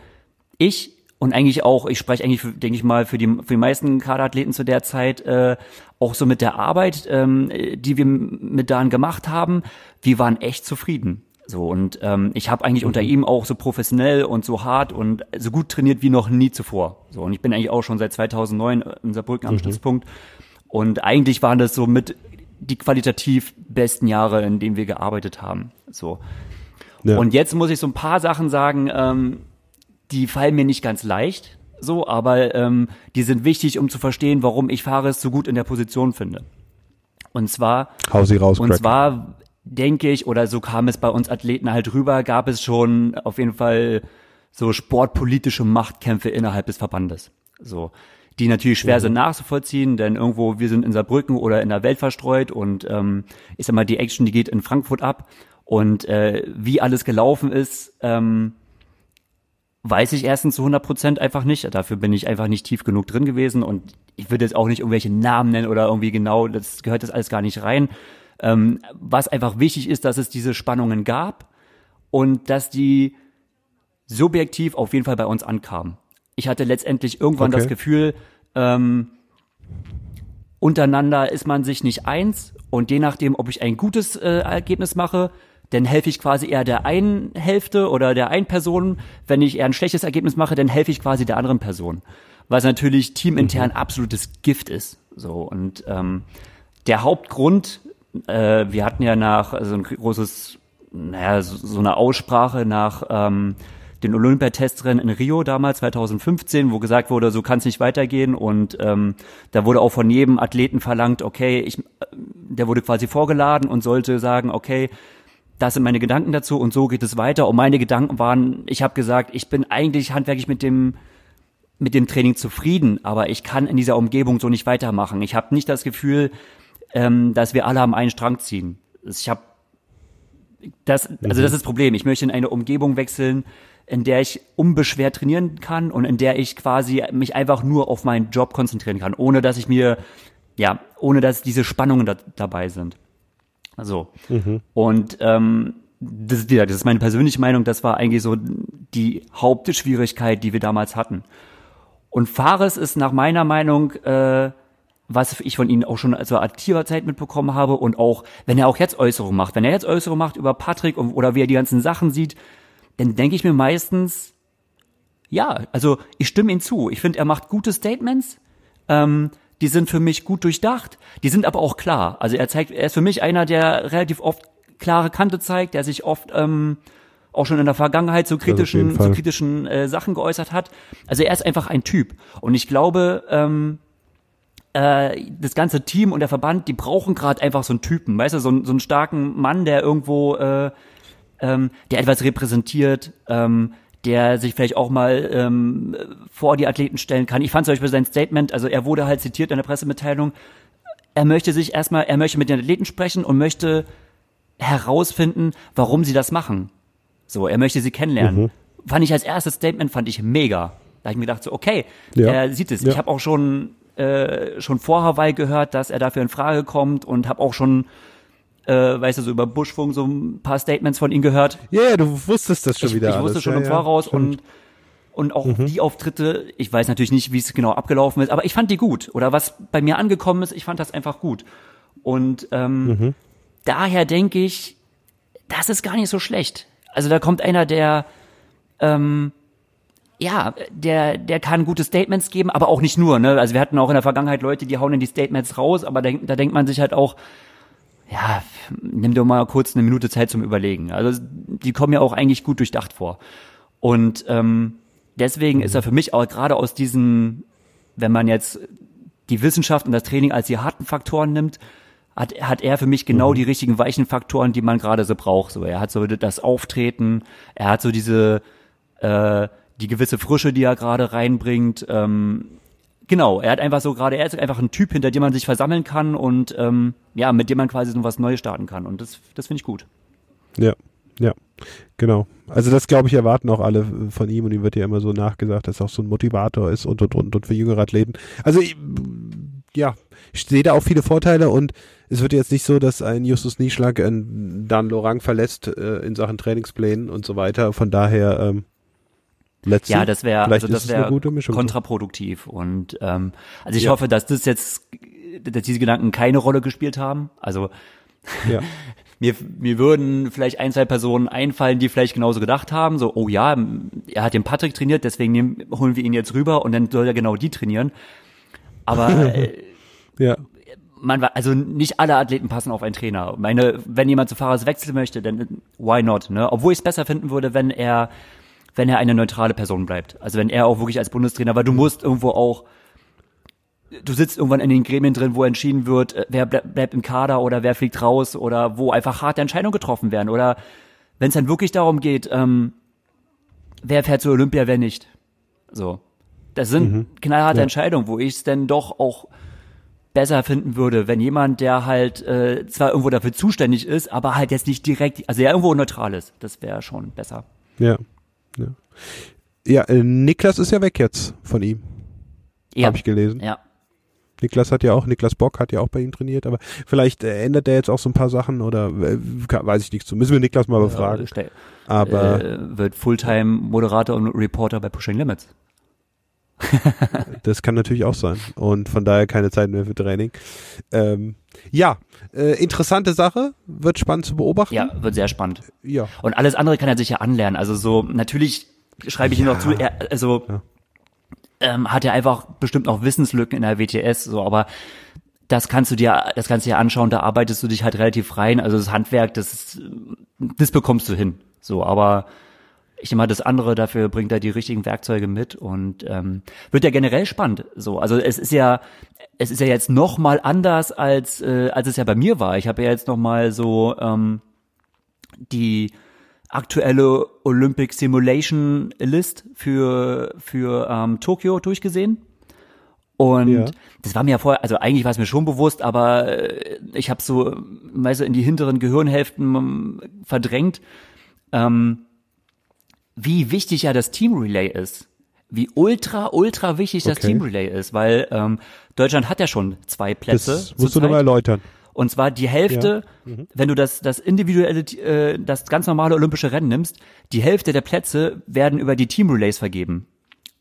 ich und eigentlich auch, ich spreche eigentlich, für, denke ich mal, für die, für die meisten Kaderathleten zu der Zeit, äh, auch so mit der Arbeit, ähm, die wir mit Dan gemacht haben, wir waren echt zufrieden. So und ähm, ich habe eigentlich unter ihm auch so professionell und so hart und so gut trainiert wie noch nie zuvor. So und ich bin eigentlich auch schon seit 2009 in Saarbrücken am Stützpunkt und eigentlich waren das so mit die qualitativ besten Jahre, in denen wir gearbeitet haben. So Ja. und jetzt muss ich so ein paar Sachen sagen, ähm, die fallen mir nicht ganz leicht, so, aber ähm, die sind wichtig, um zu verstehen, warum ich Fares so gut in der Position finde. Und zwar, Hau sie raus, und Crack. zwar denke ich, oder so kam es bei uns Athleten halt rüber, gab es schon auf jeden Fall so sportpolitische Machtkämpfe innerhalb des Verbandes. So. Die natürlich schwer sind nachzuvollziehen, denn irgendwo, wir sind in Saarbrücken oder in der Welt verstreut und ähm, ich sag mal, die Action, die geht in Frankfurt ab. Und äh, wie alles gelaufen ist, ähm, weiß ich erstens zu 100 Prozent einfach nicht. Dafür bin ich einfach nicht tief genug drin gewesen und ich würde jetzt auch nicht irgendwelche Namen nennen oder irgendwie genau, das gehört das alles gar nicht rein. Ähm, was einfach wichtig ist, dass es diese Spannungen gab und dass die subjektiv auf jeden Fall bei uns ankamen. Ich hatte letztendlich irgendwann Okay. das Gefühl, ähm, untereinander ist man sich nicht eins und je nachdem, ob ich ein gutes äh, Ergebnis mache, dann helfe ich quasi eher der einen Hälfte oder der einen Person. Wenn ich eher ein schlechtes Ergebnis mache, dann helfe ich quasi der anderen Person. Was natürlich teamintern absolutes Gift ist. So und ähm, der Hauptgrund, äh, wir hatten ja nach also ein großes, naja, so, so eine Aussprache nach ähm, den Olympiatestrennen in Rio damals 2015, wo gesagt wurde, so kann es nicht weitergehen und ähm, da wurde auch von jedem Athleten verlangt, okay, ich, der wurde quasi vorgeladen und sollte sagen, okay, das sind meine Gedanken dazu und so geht es weiter. Und meine Gedanken waren, ich habe gesagt, ich bin eigentlich handwerklich mit dem mit dem Training zufrieden, aber ich kann in dieser Umgebung so nicht weitermachen. Ich habe nicht das Gefühl, ähm, dass wir alle am einen Strang ziehen. Ich habe das, also das ist das Problem. Ich möchte in eine Umgebung wechseln, in der ich unbeschwert trainieren kann und in der ich quasi mich einfach nur auf meinen Job konzentrieren kann, ohne dass ich mir, ja, ohne dass diese Spannungen da, dabei sind. So. Mhm. Und ähm, das, ja, das ist meine persönliche Meinung, das war eigentlich so die Hauptschwierigkeit, die wir damals hatten. Und Fares ist nach meiner Meinung, äh, was ich von ihm auch schon zur aktiver Zeit mitbekommen habe und auch, wenn er auch jetzt Äußerungen macht, wenn er jetzt Äußerungen macht über Patrick und, oder wie er die ganzen Sachen sieht, dann denke ich mir meistens, ja, also ich stimme ihm zu. Ich finde, er macht gute Statements. Ähm, die sind für mich gut durchdacht. Die sind aber auch klar. Also er zeigt, er ist für mich einer, der relativ oft klare Kante zeigt, der sich oft ähm, auch schon in der Vergangenheit zu kritischen, zu kritischen äh, Sachen geäußert hat. Also er ist einfach ein Typ. Und ich glaube, ähm, äh, das ganze Team und der Verband, die brauchen gerade einfach so einen Typen, weißt du, so, so einen starken Mann, der irgendwo, äh, ähm, der etwas repräsentiert, ähm, der sich vielleicht auch mal ähm, vor die Athleten stellen kann. Ich fand zum Beispiel sein Statement, also er wurde halt zitiert in der Pressemitteilung, er möchte sich erstmal, er möchte mit den Athleten sprechen und möchte herausfinden, warum sie das machen. So, er möchte sie kennenlernen. Mhm. Fand ich als erstes Statement, fand ich mega. Da habe ich mir gedacht, so, okay, ja. er sieht es. Ja. Ich habe auch schon, äh, schon vor Hawaii gehört, dass er dafür in Frage kommt und habe auch schon äh, weißt du, so über Buschfunk so ein paar Statements von ihm gehört. Ja, yeah, du wusstest das schon ich, wieder. Ich wusste alles. schon ja, im Voraus ja, und und auch mhm. die Auftritte, ich weiß natürlich nicht, wie es genau abgelaufen ist, aber ich fand die gut. Oder was bei mir angekommen ist, ich fand das einfach gut. Und ähm, mhm. daher denke ich, das ist gar nicht so schlecht. Also da kommt einer, der ähm, ja, der, der kann gute Statements geben, aber auch nicht nur. Ne? Also wir hatten auch in der Vergangenheit Leute, die hauen in die Statements raus, aber da, da denkt man sich halt auch, ja, nimm doch mal kurz eine Minute Zeit zum Überlegen. Also die kommen ja auch eigentlich gut durchdacht vor. Und ähm, deswegen ist er für mich auch gerade aus diesen, wenn man jetzt die Wissenschaft und das Training als die harten Faktoren nimmt, hat, hat er für mich genau mhm. die richtigen weichen Faktoren, die man gerade so braucht. So, er hat so das Auftreten, er hat so diese äh, die gewisse Frische, die er gerade reinbringt. Ähm, genau, er hat einfach so gerade, er ist einfach ein Typ, hinter dem man sich versammeln kann und ähm, ja, mit dem man quasi so was Neues starten kann. Und das, das finde ich gut. Ja, ja, genau. Also das glaube ich erwarten auch alle von ihm und ihm wird ja immer so nachgesagt, dass er auch so ein Motivator ist und und und, und für jüngere Athleten. Also ja, ich sehe da auch viele Vorteile und es wird jetzt nicht so, dass ein Justus Nieschlag einen Dan Lorang verlässt äh, in Sachen Trainingsplänen und so weiter. Von daher ähm, Let's ja, das wäre also das wäre kontraproduktiv und ähm, also ich ja. hoffe, dass das jetzt dass diese Gedanken keine Rolle gespielt haben. Also ja. *laughs* mir mir würden vielleicht ein zwei Personen einfallen, die vielleicht genauso gedacht haben, so oh ja, er hat den Patrick trainiert, deswegen nehmen, holen wir ihn jetzt rüber und dann soll er genau die trainieren. Aber *laughs* äh, ja man also nicht alle Athleten passen auf einen Trainer. Meine, wenn jemand zu Fahrers wechseln möchte, dann why not, ne? Obwohl ich es besser finden würde, wenn er wenn er eine neutrale Person bleibt. Also wenn er auch wirklich als Bundestrainer, weil du musst irgendwo auch, du sitzt irgendwann in den Gremien drin, wo entschieden wird, äh, wer bleibt im Kader oder wer fliegt raus oder wo einfach harte Entscheidungen getroffen werden. Oder wenn es dann wirklich darum geht, ähm, wer fährt zur Olympia, wer nicht. So. Das sind mhm. knallharte ja. Entscheidungen, wo ich es denn doch auch besser finden würde, wenn jemand, der halt äh, zwar irgendwo dafür zuständig ist, aber halt jetzt nicht direkt, also ja irgendwo neutral ist. Das wäre schon besser. Ja. Ja, ja äh, Niklas ist ja weg jetzt von ihm. Ja. Habe ich gelesen. Ja. Niklas hat ja auch, Niklas Bock hat ja auch bei ihm trainiert, aber vielleicht äh, ändert er jetzt auch so ein paar Sachen oder äh, weiß ich nicht zu. Müssen wir Niklas mal befragen. Ja, aber äh, wird Fulltime Moderator und Reporter bei Pushing Limits. *laughs* das kann natürlich auch sein. Und von daher keine Zeit mehr für Training. Ähm, ja, äh, interessante Sache. Wird spannend zu beobachten. Ja, wird sehr spannend. Ja. Und alles andere kann er sich ja anlernen. Also so, natürlich schreibe ich ihm noch zu, er, also ja. ähm, hat er einfach bestimmt auch Wissenslücken in der WTS, so, aber das kannst du dir, das kannst du dir anschauen, da arbeitest du dich halt relativ rein. Also das Handwerk, das, das bekommst du hin. So, aber ich nehme mal das andere, dafür bringt er die richtigen Werkzeuge mit und ähm, wird ja generell spannend. So, also es ist ja, es ist ja jetzt noch mal anders als äh, als es ja bei mir war. Ich habe ja jetzt noch mal so ähm, die aktuelle Olympic Simulation List für für ähm, Tokio durchgesehen. Und Ja. das war mir ja vorher, also eigentlich war es mir schon bewusst, aber äh, ich habe so, weißt du, in die hinteren Gehirnhälften ähm, verdrängt, ähm, wie wichtig ja das Team Relay ist. Wie ultra, ultra wichtig das Okay. Team Relay ist, weil ähm, Deutschland hat ja schon zwei Plätze. Das musst du nochmal erläutern. Und zwar die Hälfte, wenn du das, das individuelle, äh, das ganz normale olympische Rennen nimmst, die Hälfte der Plätze werden über die Team Relays vergeben.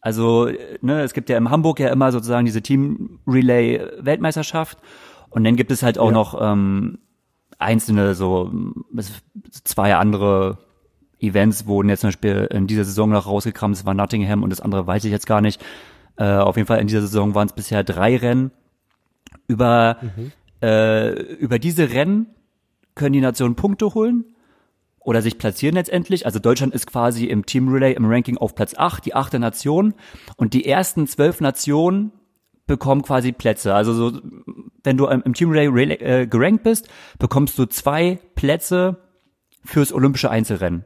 Also, ne, es gibt ja in Hamburg ja immer sozusagen diese Team Relay Weltmeisterschaft. Und dann gibt es halt auch Ja. noch ähm, einzelne, so es- zwei andere Events wurden jetzt zum Beispiel in dieser Saison noch rausgekramt. Das war Nottingham und das andere weiß ich jetzt gar nicht. Äh, auf jeden Fall in dieser Saison waren es bisher drei Rennen. Über, äh, über diese Rennen können die Nationen Punkte holen oder sich platzieren letztendlich. Also Deutschland ist quasi im Team Relay im Ranking auf Platz 8, die achte Nation. Und die ersten zwölf Nationen bekommen quasi Plätze. Also so, wenn du im im Team Relay Relay, äh, gerankt bist, bekommst du zwei Plätze fürs olympische Einzelrennen.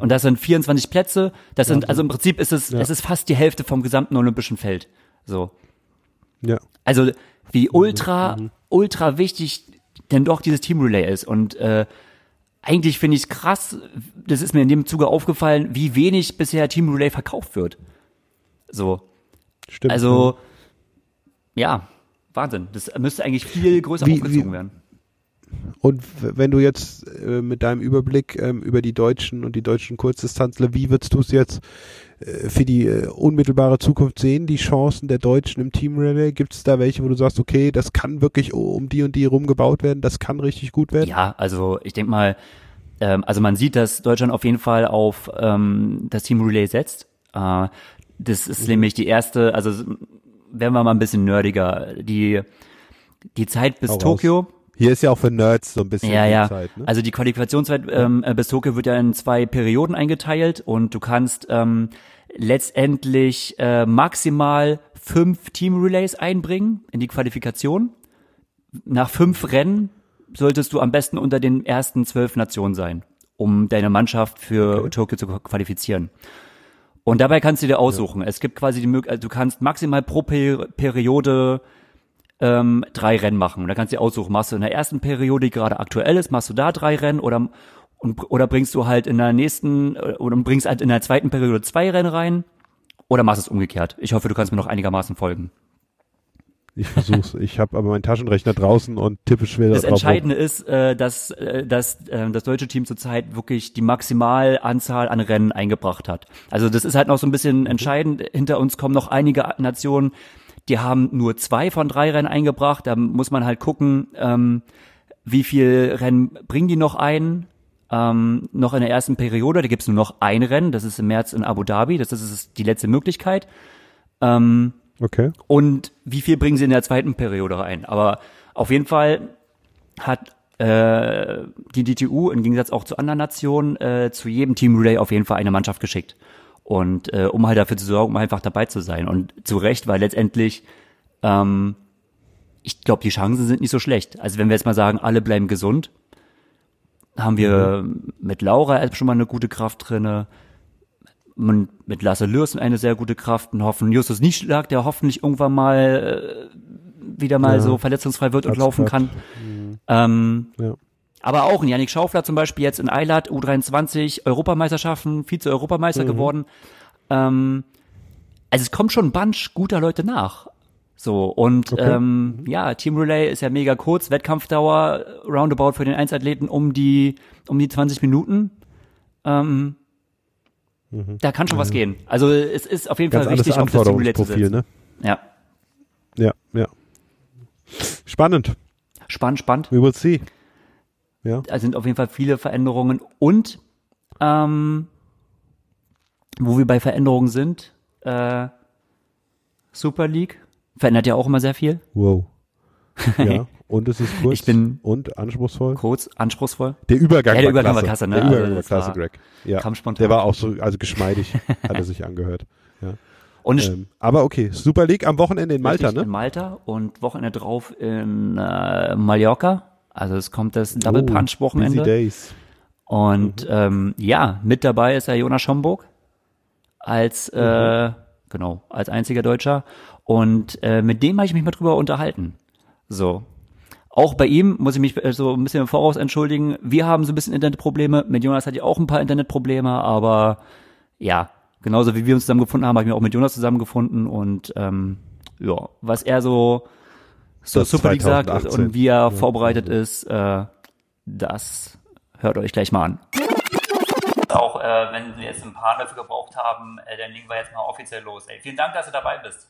Und das sind 24 Plätze. Das sind, also im Prinzip ist es, es ist fast die Hälfte vom gesamten olympischen Feld. So. Ja. Also wie ultra, ultra wichtig denn doch dieses Team Relay ist. Und äh, eigentlich finde ich es krass, das ist mir in dem Zuge aufgefallen, wie wenig bisher Team Relay verkauft wird. So. Stimmt. Also, ja, Wahnsinn. Das müsste eigentlich viel größer Wie- aufgezogen wie- werden. Und wenn du jetzt äh, mit deinem Überblick ähm, über die Deutschen und die deutschen Kurzdistanzler, wie würdest du es jetzt äh, für die äh, unmittelbare Zukunft sehen, die Chancen der Deutschen im Team Relay? Gibt es da welche, wo du sagst, okay, das kann wirklich um die und die rumgebaut werden, das kann richtig gut werden? Ja, also ich denke mal, ähm, also man sieht, dass Deutschland auf jeden Fall auf ähm, das Team Relay setzt. Äh, das ist nämlich die erste, also werden wir mal ein bisschen nerdiger, die die Zeit bis Hau raus. Hier ist ja auch für Nerds so ein bisschen Ja, die ja. Zeit. Ne? Also die Qualifikationszeit ähm, äh, bis Tokio wird ja in zwei Perioden eingeteilt und du kannst ähm, letztendlich äh, maximal fünf Team-Relays einbringen in die Qualifikation. Nach fünf Rennen solltest du am besten unter den ersten zwölf Nationen sein, um deine Mannschaft für Tokio zu qualifizieren. Und dabei kannst du dir aussuchen. Es gibt quasi die Möglichkeit, also du kannst maximal pro Per- Periode ähm, drei Rennen machen. Und da kannst du dir aussuchen, machst du in der ersten Periode, die gerade aktuell ist, machst du da drei Rennen oder und, oder bringst du halt in der nächsten äh, oder bringst halt in der zweiten Periode zwei Rennen rein oder machst es umgekehrt. Ich hoffe, du kannst mir noch einigermaßen folgen. Ich versuch's. ich habe aber meinen Taschenrechner draußen und tippe schwer Das drauf rum. Entscheidende ist, äh, dass, äh, dass äh, das deutsche Team zurzeit wirklich die Maximalanzahl an Rennen eingebracht hat. Also das ist halt noch so ein bisschen entscheidend. Hinter uns kommen noch einige Nationen, die haben nur zwei von drei Rennen eingebracht. Da muss man halt gucken, ähm, wie viel Rennen bringen die noch ein. Ähm, noch in der ersten Periode, da gibt's nur noch ein Rennen, das ist im März in Abu Dhabi, das ist die letzte Möglichkeit. Ähm, Okay. und wie viel bringen sie in der zweiten Periode rein. Aber auf jeden Fall hat äh, die DTU im Gegensatz auch zu anderen Nationen äh, zu jedem Team Relay auf jeden Fall eine Mannschaft geschickt. Und äh, um halt dafür zu sorgen, um einfach dabei zu sein. Und zu Recht, weil letztendlich, ähm, ich glaube, die Chancen sind nicht so schlecht. Also wenn wir jetzt mal sagen, alle bleiben gesund, haben wir mit Laura erst schon mal eine gute Kraft drinne. Man, mit Lasse Lürsen eine sehr gute Kraft und hoffen Justus Nieschlag, der hoffentlich irgendwann mal äh, wieder mal Ja. so verletzungsfrei wird und Hat's laufen kann. Ähm, Ja. Aber auch ein Yannick Schaufler zum Beispiel jetzt in Eilat, U23, Europameisterschaften, Vize-Europameister Mhm. geworden. Ähm, also es kommt schon ein Bunch guter Leute nach. So, und Okay. ähm, ja, Team Relay ist ja mega kurz, Wettkampfdauer roundabout für den Einzelathleten um die, um die 20 Minuten. Ähm, Da kann schon was gehen. Also es ist auf jeden Mhm. Ganz Fall wichtig, auf das Team Relay zu setzen. ne? Ja, Ja, ja. Spannend. spannend, spannend. We will see. Ja. Da sind auf jeden Fall viele Veränderungen und ähm, wo wir bei Veränderungen sind, äh, Super League verändert ja auch immer sehr viel. Wow. Ja. *laughs* Und es ist kurz Ich bin- und anspruchsvoll. Kurz, anspruchsvoll. Der Übergang, Ja, der war, Übergang klasse. war klasse, ne? Der Also Übergang das war klasse, war- Greg. Ja. kam spontan. Der war auch so, also geschmeidig, hat er sich angehört. Ja. Und Ähm, aber okay, Super League am Wochenende in Malta, Richtig, In ne? Malta und Wochenende drauf in äh, Mallorca. Also es kommt das Double Oh, Punch Busy Wochenende. Days. Und ähm, ja, mit dabei ist der Jonas Schomburg als äh, genau als einziger Deutscher. Und äh, mit dem habe ich mich mal drüber unterhalten. So. Auch bei ihm muss ich mich äh, so ein bisschen im Voraus entschuldigen. Wir haben so ein bisschen Internetprobleme. Mit Jonas hatte ich auch ein paar Internetprobleme, aber ja, genauso wie wir uns zusammengefunden haben, habe ich mich auch mit Jonas zusammengefunden und ähm, ja, was er so so Super League sagt 2018. und wie er vorbereitet ist, äh, das hört euch gleich mal an. Auch äh, wenn Sie jetzt ein paar dafür gebraucht haben, äh, dann legen wir jetzt mal offiziell los. Ey, vielen Dank, dass du dabei bist.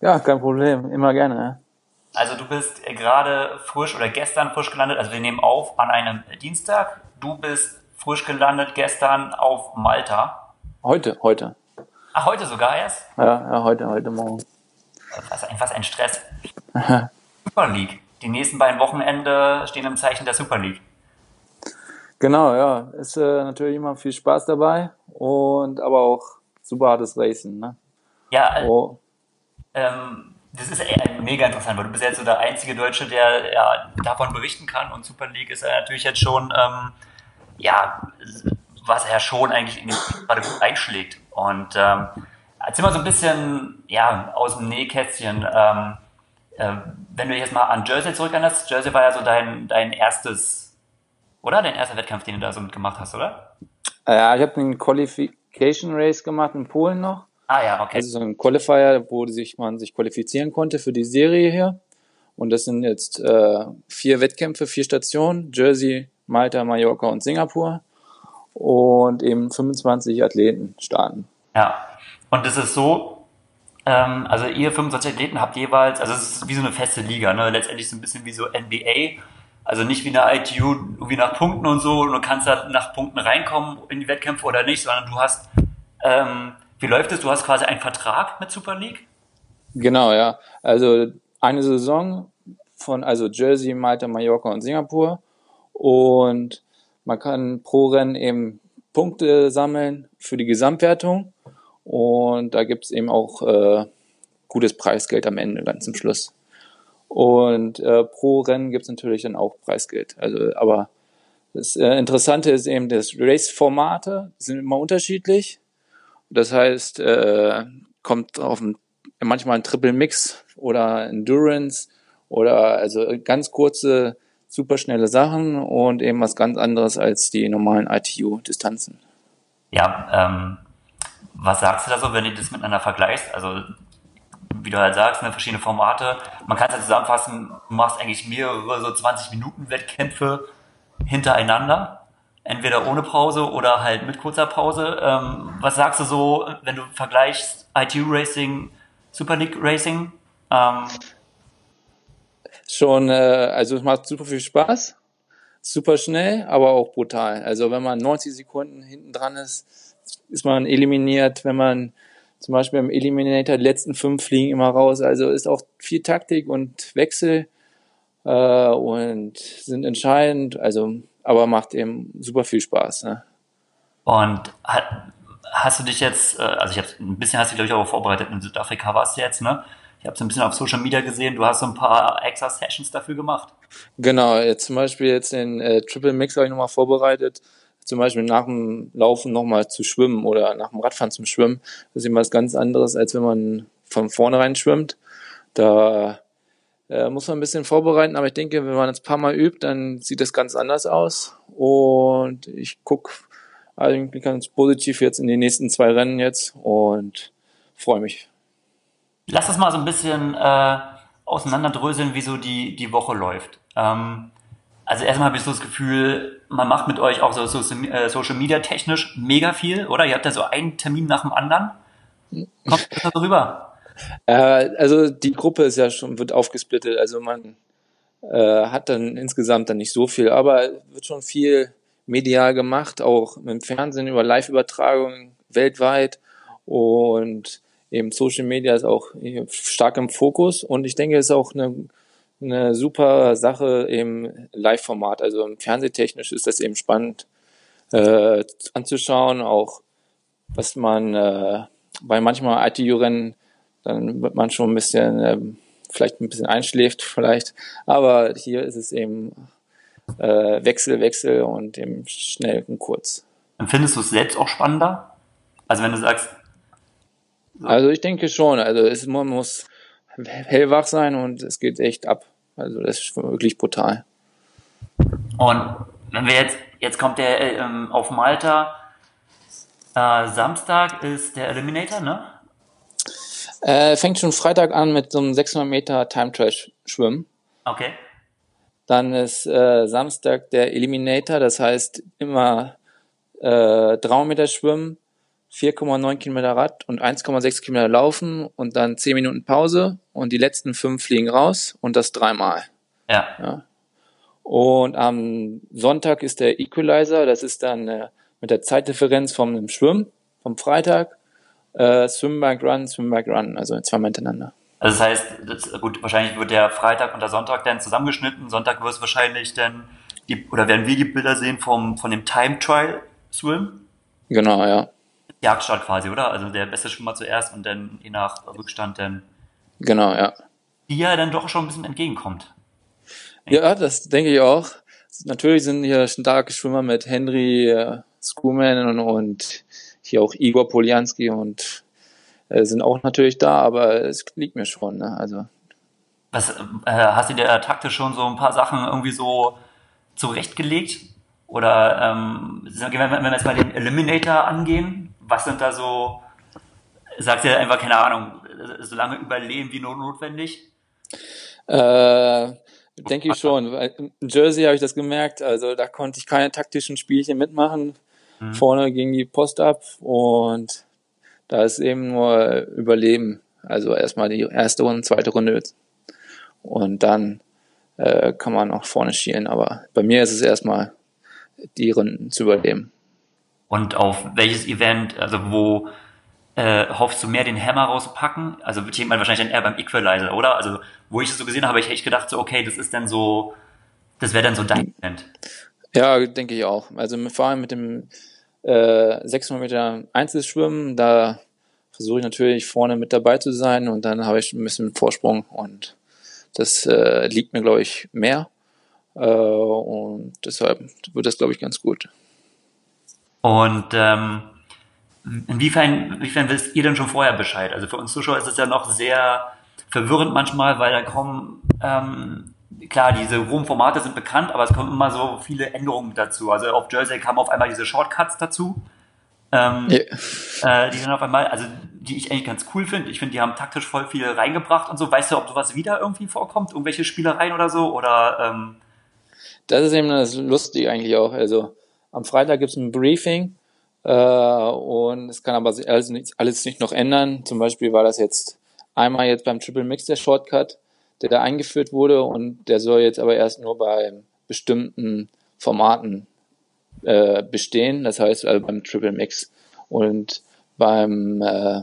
Ja, kein Problem, immer gerne. ne? Also du bist äh, gerade frisch oder gestern frisch gelandet, also wir nehmen auf an einem Dienstag. Du bist frisch gelandet gestern auf Malta. Heute, heute. Ach, heute sogar erst? Ja, ja heute, heute Morgen. Was ein, was ein Stress. *laughs* Super League. Die nächsten beiden Wochenende stehen im Zeichen der Super League. Genau, ja. Ist äh, natürlich immer viel Spaß dabei und aber auch super hartes Racing, ne? Ja, äh, Oh, ähm, das ist eher mega interessant, weil du bist jetzt so der einzige Deutsche, der ja, davon berichten kann und Super League ist ja natürlich jetzt schon, ähm, ja, was er schon eigentlich in den gerade gut einschlägt. Und ähm, erzähl mal so ein bisschen, ja, aus dem Nähkästchen, ähm, äh, wenn du dich jetzt mal an Jersey zurückerinnerst, Jersey war ja so dein, dein erstes, oder? Dein erster Wettkampf, den du da so mitgemacht hast, oder? ja, ich habe einen Qualification Race gemacht in Polen noch. Ah ja, okay. Also so ein Qualifier, wo sich man sich qualifizieren konnte für die Serie hier. Und das sind jetzt äh, vier Wettkämpfe, vier Stationen: Jersey, Malta, Mallorca und Singapur. Und eben 25 Athleten starten. Ja, und es ist so, ähm, also ihr 25 Athleten habt jeweils, also es ist wie so eine feste Liga, ne? letztendlich so ein bisschen wie so NBA, also nicht wie eine ITU, wie nach Punkten und so, und du kannst halt nach Punkten reinkommen in die Wettkämpfe oder nicht, sondern du hast, ähm, wie läuft es, du hast quasi einen Vertrag mit Super League? Genau, ja. Also eine Saison von also Jersey, Malta, Mallorca und Singapur. Und man kann pro Rennen eben Punkte sammeln für die Gesamtwertung. Und da gibt's eben auch äh, gutes Preisgeld am Ende, ganz zum Schluss. Und äh, pro Rennen gibt's natürlich dann auch Preisgeld. Also, aber das äh, Interessante ist eben, das Race-Formate sind immer unterschiedlich. Das heißt, äh, kommt auf ein, manchmal ein Triple Mix oder Endurance oder also ganz kurze, superschnelle Sachen und eben was ganz anderes als die normalen ITU-Distanzen. Ja, ähm, was sagst du da so, wenn du das miteinander vergleichst? Also, wie du halt sagst, ne, verschiedene Formate. Man kann es ja zusammenfassen, du machst eigentlich mehrere so 20 Minuten Wettkämpfe hintereinander. Entweder ohne Pause oder halt mit kurzer Pause. Ähm, was sagst du so, wenn du vergleichst ITU Racing, Super League Racing? Ähm, Schon, äh, also es macht super viel Spaß, super schnell, aber auch brutal. Also wenn man 90 Sekunden hinten dran ist, ist man eliminiert. Wenn man zum Beispiel im Eliminator die letzten fünf fliegen immer raus. Also ist auch viel Taktik und Wechsel äh, und sind entscheidend. Also aber macht eben super viel Spaß. Ne? Und hat, hast du dich jetzt, äh, also ich habe ein bisschen hast du dich glaube ich auch vorbereitet in Südafrika warst du jetzt, ne? Ich habe es ein bisschen auf Social Media gesehen, du hast so ein paar extra Sessions dafür gemacht. Genau, jetzt zum Beispiel jetzt den äh, Triple Mix habe ich nochmal vorbereitet. Zum Beispiel nach dem Laufen nochmal zu schwimmen oder nach dem Radfahren zum Schwimmen. Das ist immer was ganz anderes, als wenn man von vornherein schwimmt. Da äh, muss man ein bisschen vorbereiten, aber ich denke, wenn man es ein paar Mal übt, dann sieht das ganz anders aus. Und ich gucke eigentlich ganz positiv jetzt in die nächsten zwei Rennen jetzt und freue mich. Lass uns mal so ein bisschen äh, auseinanderdröseln, wie so die, die Woche läuft. Ähm, also erstmal habe ich so das Gefühl, man macht mit euch auch so, so äh, Social Media technisch mega viel, oder? Ihr habt ja so einen Termin nach dem anderen. Kommt das so rüber? Äh, also die Gruppe ist ja schon, wird aufgesplittet, also man äh, hat dann insgesamt dann nicht so viel, aber wird schon viel medial gemacht, auch im Fernsehen über Live-Übertragungen weltweit und eben Social Media ist auch stark im Fokus und ich denke, es ist auch eine eine super Sache im Live-Format. Also im Fernsehtechnisch ist das eben spannend äh, anzuschauen, auch was man äh, bei manchmal ITU-Rennen, dann wird man schon ein bisschen, äh, vielleicht ein bisschen einschläft vielleicht, aber hier ist es eben äh, Wechsel, Wechsel und eben schnell und kurz. Empfindest du es selbst auch spannender? Also wenn du sagst. So. Also ich denke schon. Also es, man muss hellwach sein und es geht echt ab. Also das ist wirklich brutal. Und wenn wir jetzt, jetzt kommt der ähm, auf Malta, äh, Samstag ist der Eliminator, ne? Äh, fängt schon Freitag an mit so einem 600 Meter Time Trash Schwimmen. Okay. Dann ist äh, Samstag der Eliminator, das heißt immer äh, 300 Meter Schwimmen, 4,9 Kilometer Rad und 1,6 Kilometer Laufen und dann 10 Minuten Pause und die letzten fünf fliegen raus und das dreimal. Ja. ja. Und am Sonntag ist der Equalizer, das ist dann äh, mit der Zeitdifferenz vom Schwimmen, vom Freitag, äh, Swim, Bike, Run, Swim, Bike, Run, also zweimal hintereinander. Also das heißt, das, gut, wahrscheinlich wird der Freitag und der Sonntag dann zusammengeschnitten. Sonntag wirst du wahrscheinlich dann, die, oder werden wir die Bilder sehen vom, von dem Time Trial Swim? Genau, ja. Jagdstart quasi, oder? Also der beste Schwimmer zuerst und dann je nach Rückstand dann. Genau, ja. Die ja dann doch schon ein bisschen entgegenkommt. Ja, das denke ich auch. Natürlich sind hier starke Schwimmer mit Henry äh, Skuman und, und hier auch Igor Polianski und äh, sind auch natürlich da, aber es liegt mir schon. Ne? Also. Was, äh, hast du dir taktisch schon so ein paar Sachen irgendwie so zurechtgelegt? Oder ähm, wenn wir jetzt mal den Eliminator angehen, was sind da so, sagt ihr einfach, keine Ahnung, so lange überleben wie notwendig? Äh, denke ich schon. In Jersey habe ich das gemerkt, also da konnte ich keine taktischen Spielchen mitmachen. Mhm. Vorne ging die Post ab und da ist eben nur Überleben. Also erstmal die erste und zweite Runde. Und dann äh, kann man auch vorne schielen. Aber bei mir ist es erstmal die Runden zu überleben. Und auf welches Event, also wo äh, hoffst du mehr den Hammer rauspacken? Also ich denke mal wahrscheinlich dann eher beim Equalizer, oder? Also wo ich das so gesehen habe, habe ich echt gedacht, so okay, das ist dann so, das wäre dann so dein Event. Ja, denke ich auch. Also vor allem mit dem äh, 600 Meter Einzelschwimmen, da versuche ich natürlich vorne mit dabei zu sein und dann habe ich ein bisschen Vorsprung und das äh, liegt mir, glaube ich, mehr. Äh, und deshalb wird das, glaube ich, ganz gut. Und ähm, inwiefern, inwiefern wisst ihr denn schon vorher Bescheid? Also für uns Zuschauer ist es ja noch sehr verwirrend manchmal, weil da kommen, ähm, klar, diese rohen Formate sind bekannt, aber es kommen immer so viele Änderungen dazu. Also auf Jersey kamen auf einmal diese Shortcuts dazu. Ähm, yeah. äh, die dann auf einmal, also die ich eigentlich ganz cool finde. Ich finde, die haben taktisch voll viel reingebracht und so. Weißt du, ob sowas wieder irgendwie vorkommt? Irgendwelche Spielereien oder so? Oder ähm, das ist eben das Lustige eigentlich auch. Also am Freitag gibt es ein Briefing äh, und es kann aber alles nicht, alles nicht noch ändern. Zum Beispiel war das jetzt einmal jetzt beim Triple Mix der Shortcut, der da eingeführt wurde und der soll jetzt aber erst nur bei bestimmten Formaten äh, bestehen. Das heißt also beim Triple Mix und beim äh,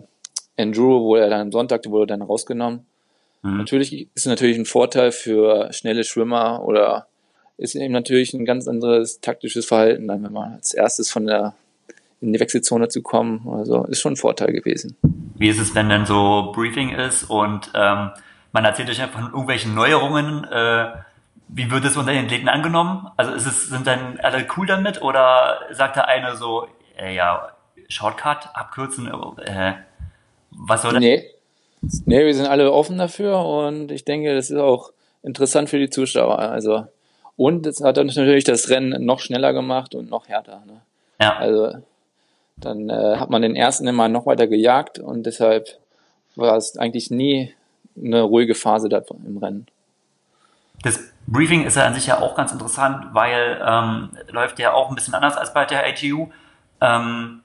Enduro wurde er dann am Sonntag, der wurde dann rausgenommen. Mhm. Natürlich ist es natürlich ein Vorteil für schnelle Schwimmer oder ist eben natürlich ein ganz anderes taktisches Verhalten, dann wenn man als erstes von der in die Wechselzone zu kommen. Also ist schon ein Vorteil gewesen. Wie ist es, wenn dann so Briefing ist und ähm, man erzählt euch einfach von irgendwelchen Neuerungen? Äh, wie wird es unter den Athleten angenommen? Also ist es, sind dann alle cool damit oder sagt der eine so, äh, ja, Shortcut, abkürzen, äh, was soll das? Nee. Nee, wir sind alle offen dafür und ich denke, das ist auch interessant für die Zuschauer. Also und es hat natürlich das Rennen noch schneller gemacht und noch härter. Ne? Ja. Also dann äh, hat man den ersten immer noch weiter gejagt und deshalb war es eigentlich nie eine ruhige Phase da im Rennen. Das Briefing ist ja an sich ja auch ganz interessant, weil ähm, läuft ja auch ein bisschen anders als bei der ITU. Ähm,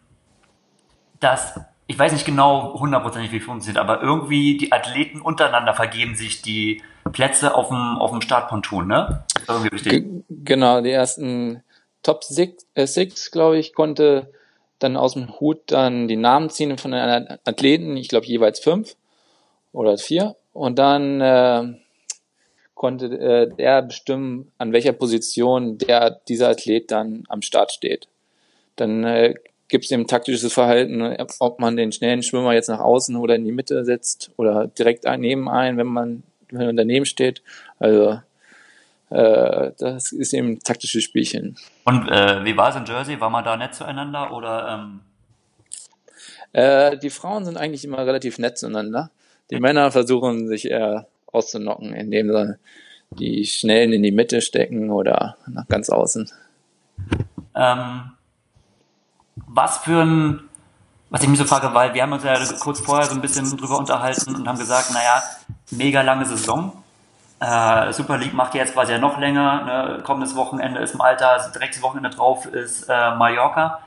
das, ich weiß nicht genau hundertprozentig, wie funktioniert, aber irgendwie die Athleten untereinander vergeben sich die Plätze auf dem, auf dem Startponton, ne? Irgendwie richtig. Genau, die ersten Top Six, äh, Six glaube ich, konnte dann aus dem Hut dann die Namen ziehen von den Athleten, ich glaube jeweils fünf oder vier. Und dann äh, konnte äh, der bestimmen, an welcher Position der dieser Athlet dann am Start steht. Dann äh, gibt es eben taktisches Verhalten, ob man den schnellen Schwimmer jetzt nach außen oder in die Mitte setzt oder direkt neben ein, wenn man, wenn man daneben steht. Also äh, das ist eben ein taktisches Spielchen. Und äh, wie war es in Jersey? War man da nett zueinander oder? Ähm äh, die Frauen sind eigentlich immer relativ nett zueinander. Die Männer versuchen sich eher auszunocken, indem sie die Schnellen in die Mitte stecken oder nach ganz außen. Ähm, was für ein, was ich mich so frage, weil wir haben uns ja kurz vorher so ein bisschen drüber unterhalten und haben gesagt, naja, mega lange Saison. Äh, Super League macht jetzt quasi ja noch länger. Ne? Kommendes Wochenende ist Malta, direkt das Wochenende drauf ist äh, Mallorca.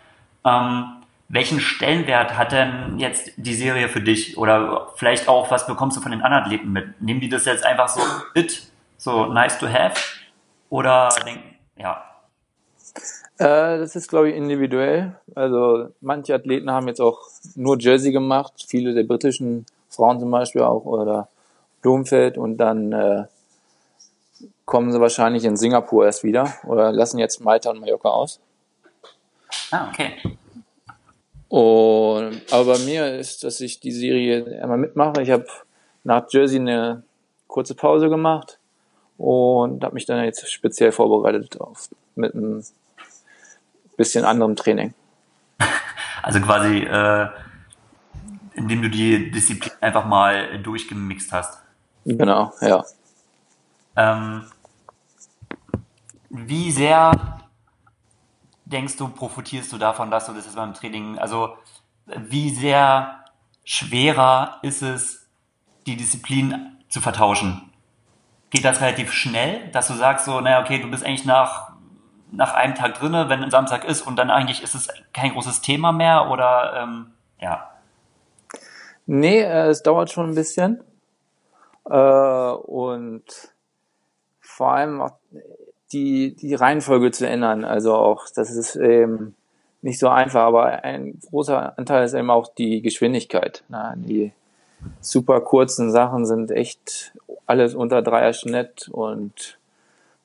Ähm, welchen Stellenwert hat denn jetzt die Serie für dich? Oder vielleicht auch, was bekommst du von den anderen Athleten mit? Nehmen die das jetzt einfach so mit, so nice to have? Oder denken, ja. Äh, das ist, glaube ich, individuell. Also manche Athleten haben jetzt auch nur Jersey gemacht, viele der britischen Frauen zum Beispiel auch oder Blumenfeld und dann äh, kommen sie wahrscheinlich in Singapur erst wieder oder lassen jetzt Malta und Mallorca aus. Ah, okay. Und, aber bei mir ist, dass ich die Serie einmal mitmache. Ich habe nach Jersey eine kurze Pause gemacht und habe mich dann jetzt speziell vorbereitet auf mit einem bisschen anderem Training. *laughs* Also quasi, äh, indem du die Disziplin einfach mal durchgemixt hast. Genau, ja. Ähm, wie sehr denkst du, profitierst du davon, dass du das jetzt beim Training, also wie sehr schwerer ist es, die Disziplin zu vertauschen? Geht das relativ schnell, dass du sagst so, naja, okay, du bist eigentlich nach, nach einem Tag drinne, wenn ein Samstag ist und dann eigentlich ist es kein großes Thema mehr oder ähm, ja? Nee, äh, es dauert schon ein bisschen. Äh, und vor allem auch die, die Reihenfolge zu ändern. Also auch, das ist eben nicht so einfach, aber ein großer Anteil ist eben auch die Geschwindigkeit. Na, die super kurzen Sachen sind echt alles unter Dreier Schnitt und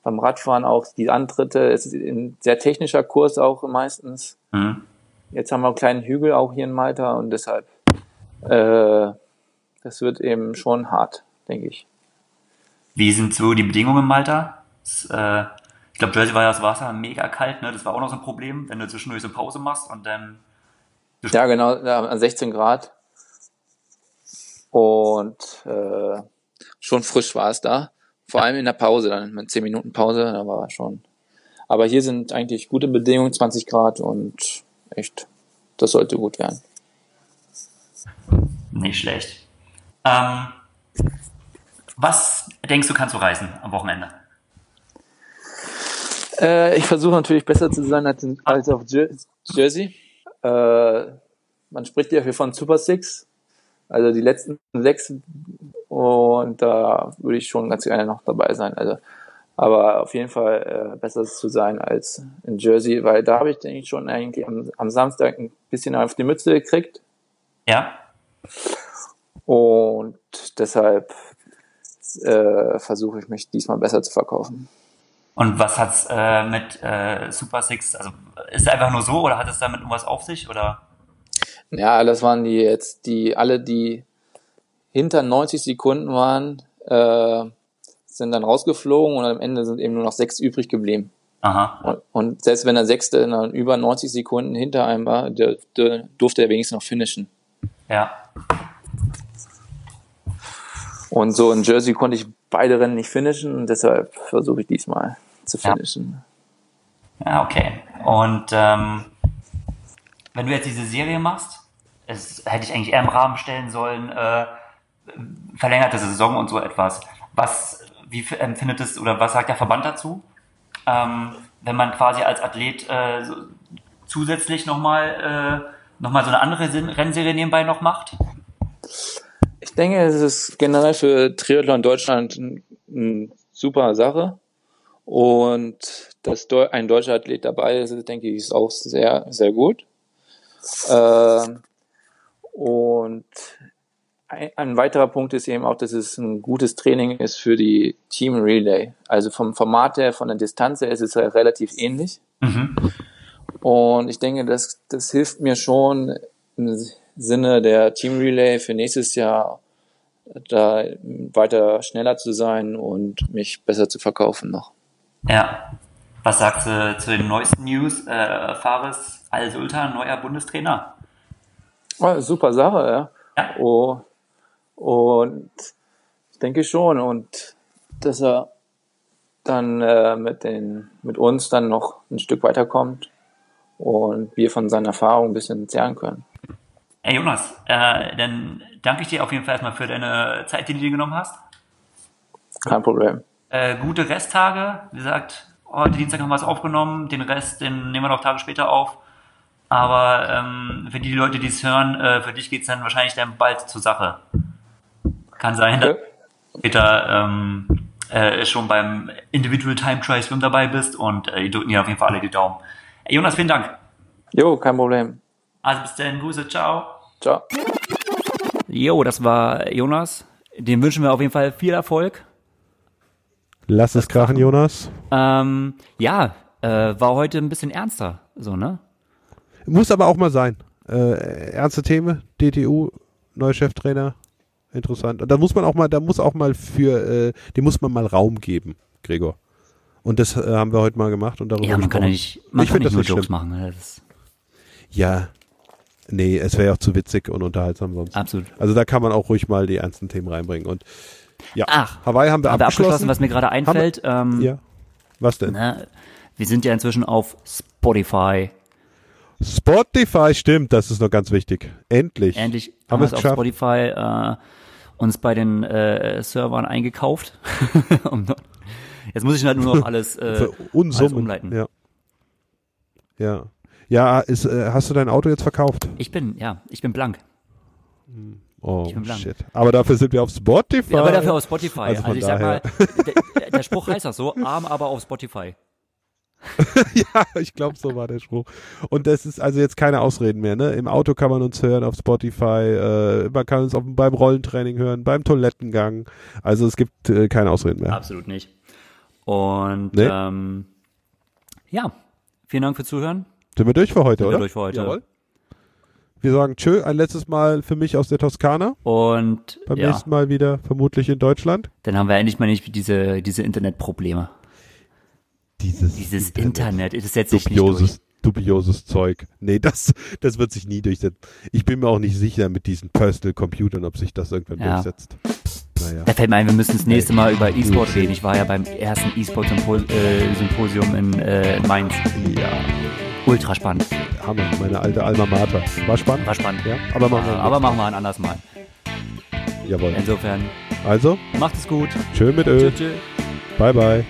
beim Radfahren auch die Antritte. Es ist ein sehr technischer Kurs auch meistens. Mhm. Jetzt haben wir einen kleinen Hügel auch hier in Malta und deshalb, äh, das wird eben schon hart, denke ich. Wie sind so die Bedingungen in Malta? Das, äh, ich glaube, Jersey war ja das Wasser mega kalt, ne? Das war auch noch so ein Problem, wenn du zwischendurch so Pause machst und dann. Ja, genau, an 16 Grad. Und äh, schon frisch war es da. Vor allem in der Pause, dann mit 10 Minuten Pause, da war schon. Aber hier sind eigentlich gute Bedingungen, 20 Grad und echt, das sollte gut werden. Nicht schlecht. Ähm, was denkst du, kannst du reisen am Wochenende? Äh, ich versuche natürlich besser zu sein als, in, als auf Jersey. Äh, man spricht ja hier von Super Six, also die letzten sechs und da würde ich schon ganz gerne noch dabei sein. Also, aber auf jeden Fall äh, besser zu sein als in Jersey, weil da habe ich denke ich schon eigentlich am, am Samstag ein bisschen auf die Mütze gekriegt. Ja. Und deshalb äh, versuche ich mich diesmal besser zu verkaufen. Und was hat's äh, mit äh, Super Six, also ist es einfach nur so oder hat es damit irgendwas auf sich oder? Ja, das waren die jetzt, die alle, die hinter 90 Sekunden waren, äh, sind dann rausgeflogen und am Ende sind eben nur noch sechs übrig geblieben. Aha. Und, und selbst wenn der Sechste dann über 90 Sekunden hinter einem war, der, der durfte er wenigstens noch finishen. Ja. Und so in Jersey konnte ich beide Rennen nicht finishen und deshalb versuche ich diesmal zu finishen. Ja, ja okay. Und ähm, wenn du jetzt diese Serie machst, es hätte ich eigentlich eher im Rahmen stellen sollen, äh, verlängerte Saison und so etwas. Was, wie empfindet es oder was sagt der Verband dazu? Ähm, wenn man quasi als Athlet äh, so zusätzlich nochmal äh, noch so eine andere Rennserie nebenbei noch macht? Ich denke, es ist generell für Triathlon Deutschland eine super Sache. Und dass ein deutscher Athlet dabei ist, denke ich, ist auch sehr, sehr gut. Ähm, und ein, ein weiterer Punkt ist eben auch, dass es ein gutes Training ist für die Team Relay. Also vom Format her, von der Distanz her ist es ja relativ ähnlich. Mhm. Und ich denke, das, das hilft mir schon Sinne der Team Relay für nächstes Jahr da weiter schneller zu sein und mich besser zu verkaufen noch. Ja. Was sagst du zu den neuesten News? Äh, Fares Al-Sultan, neuer Bundestrainer. Oh, super Sache, ja. Ja. Oh, und ich denke schon. Und dass er dann äh, mit, den, mit uns dann noch ein Stück weiterkommt und wir von seiner Erfahrung ein bisschen zehren können. Hey Jonas, äh, dann danke ich dir auf jeden Fall erstmal für deine Zeit, die du dir genommen hast. Kein Problem. Äh, gute Resttage. Wie gesagt, heute Dienstag haben wir es aufgenommen. Den Rest, den nehmen wir noch Tage später auf. Aber ähm, für die Leute, die es hören, äh, für dich geht's dann wahrscheinlich dann bald zur Sache. Kann sein, dass Okay. du später ähm, äh, schon beim Individual Time Trial Swim dabei bist und äh, die drücken dir auf jeden Fall alle die Daumen. Hey, Jonas, vielen Dank. Jo, kein Problem. Also bis dann, Grüße, ciao. Ciao. Jo, das war Jonas. Dem wünschen wir auf jeden Fall viel Erfolg. Lass es krachen, Jonas. Ähm, ja, äh, war heute ein bisschen ernster, so, ne? Muss aber auch mal sein. Äh, ernste Themen, DTU, neuer Cheftrainer, interessant. Und da muss man auch mal, da muss auch mal für, äh, dem muss man mal Raum geben, Gregor. Und das äh, haben wir heute mal gemacht und darüber Ja, man kann ja nicht, man Ich kann nicht das nur nicht Jokes machen. ne? Das, Ja, nee, es wäre ja auch zu witzig und unterhaltsam sonst. absolut. Also da kann man auch ruhig mal die ernsten Themen reinbringen. Und ja, Ach, Hawaii haben wir Haben wir abgeschlossen. abgeschlossen, was mir gerade einfällt. Ähm, ja. Was denn? ne, wir sind ja inzwischen auf Spotify. Spotify, stimmt, das ist noch ganz wichtig. Endlich. Endlich Haben haben wir es auf geschafft? Spotify äh, uns bei den äh, Servern eingekauft. *laughs* Jetzt muss ich halt nur noch *laughs* alles, äh, Für alles Unsummen. umleiten. Ja. Ja. Ja, ist, äh, hast du dein Auto jetzt verkauft? Ich bin, ja, ich bin blank. Oh, Ich bin blank. shit. Aber dafür sind wir auf Spotify. Ja, aber dafür auf Spotify. Also Also, ich sag mal, daher. der, der Spruch heißt das so, arm aber auf Spotify. *laughs* ja, ich glaube, so war der Spruch. Und das ist also jetzt keine Ausreden mehr. Ne? Im Auto kann man uns hören auf Spotify, äh, man kann uns auf, beim Rollentraining hören, beim Toilettengang. Also es gibt äh, keine Ausreden mehr. Absolut nicht. Und Nee. ähm, ja, vielen Dank fürs Zuhören. Sind wir durch für heute, Sind wir oder? durch für heute. Jawohl. Wir sagen Tschö, ein letztes Mal für mich aus der Toskana. Und Beim ja, nächsten Mal wieder vermutlich in Deutschland. dann haben wir endlich mal nicht diese, diese Internetprobleme. Dieses, Dieses Internet, das setzt sich nicht dubioses, dubioses Zeug. Nee, das, das wird sich nie durchsetzen. Ich bin mir auch nicht sicher mit diesen Personal Computern, ob sich das irgendwann Ja. durchsetzt. Naja. Da fällt mir ein, wir müssen das nächste Mal über E-Sport reden. Ich war ja beim ersten E-Sport-Symposium in, äh, in Mainz. Ja, Ultra spannend. Hammer, meine alte Alma Mater. War spannend? War spannend. Ja, aber machen wir Äh, aber machen wir ein anderes Mal. Jawohl. Insofern, Also, macht es gut. schön mit. Öl. tschüss. Bye, bye.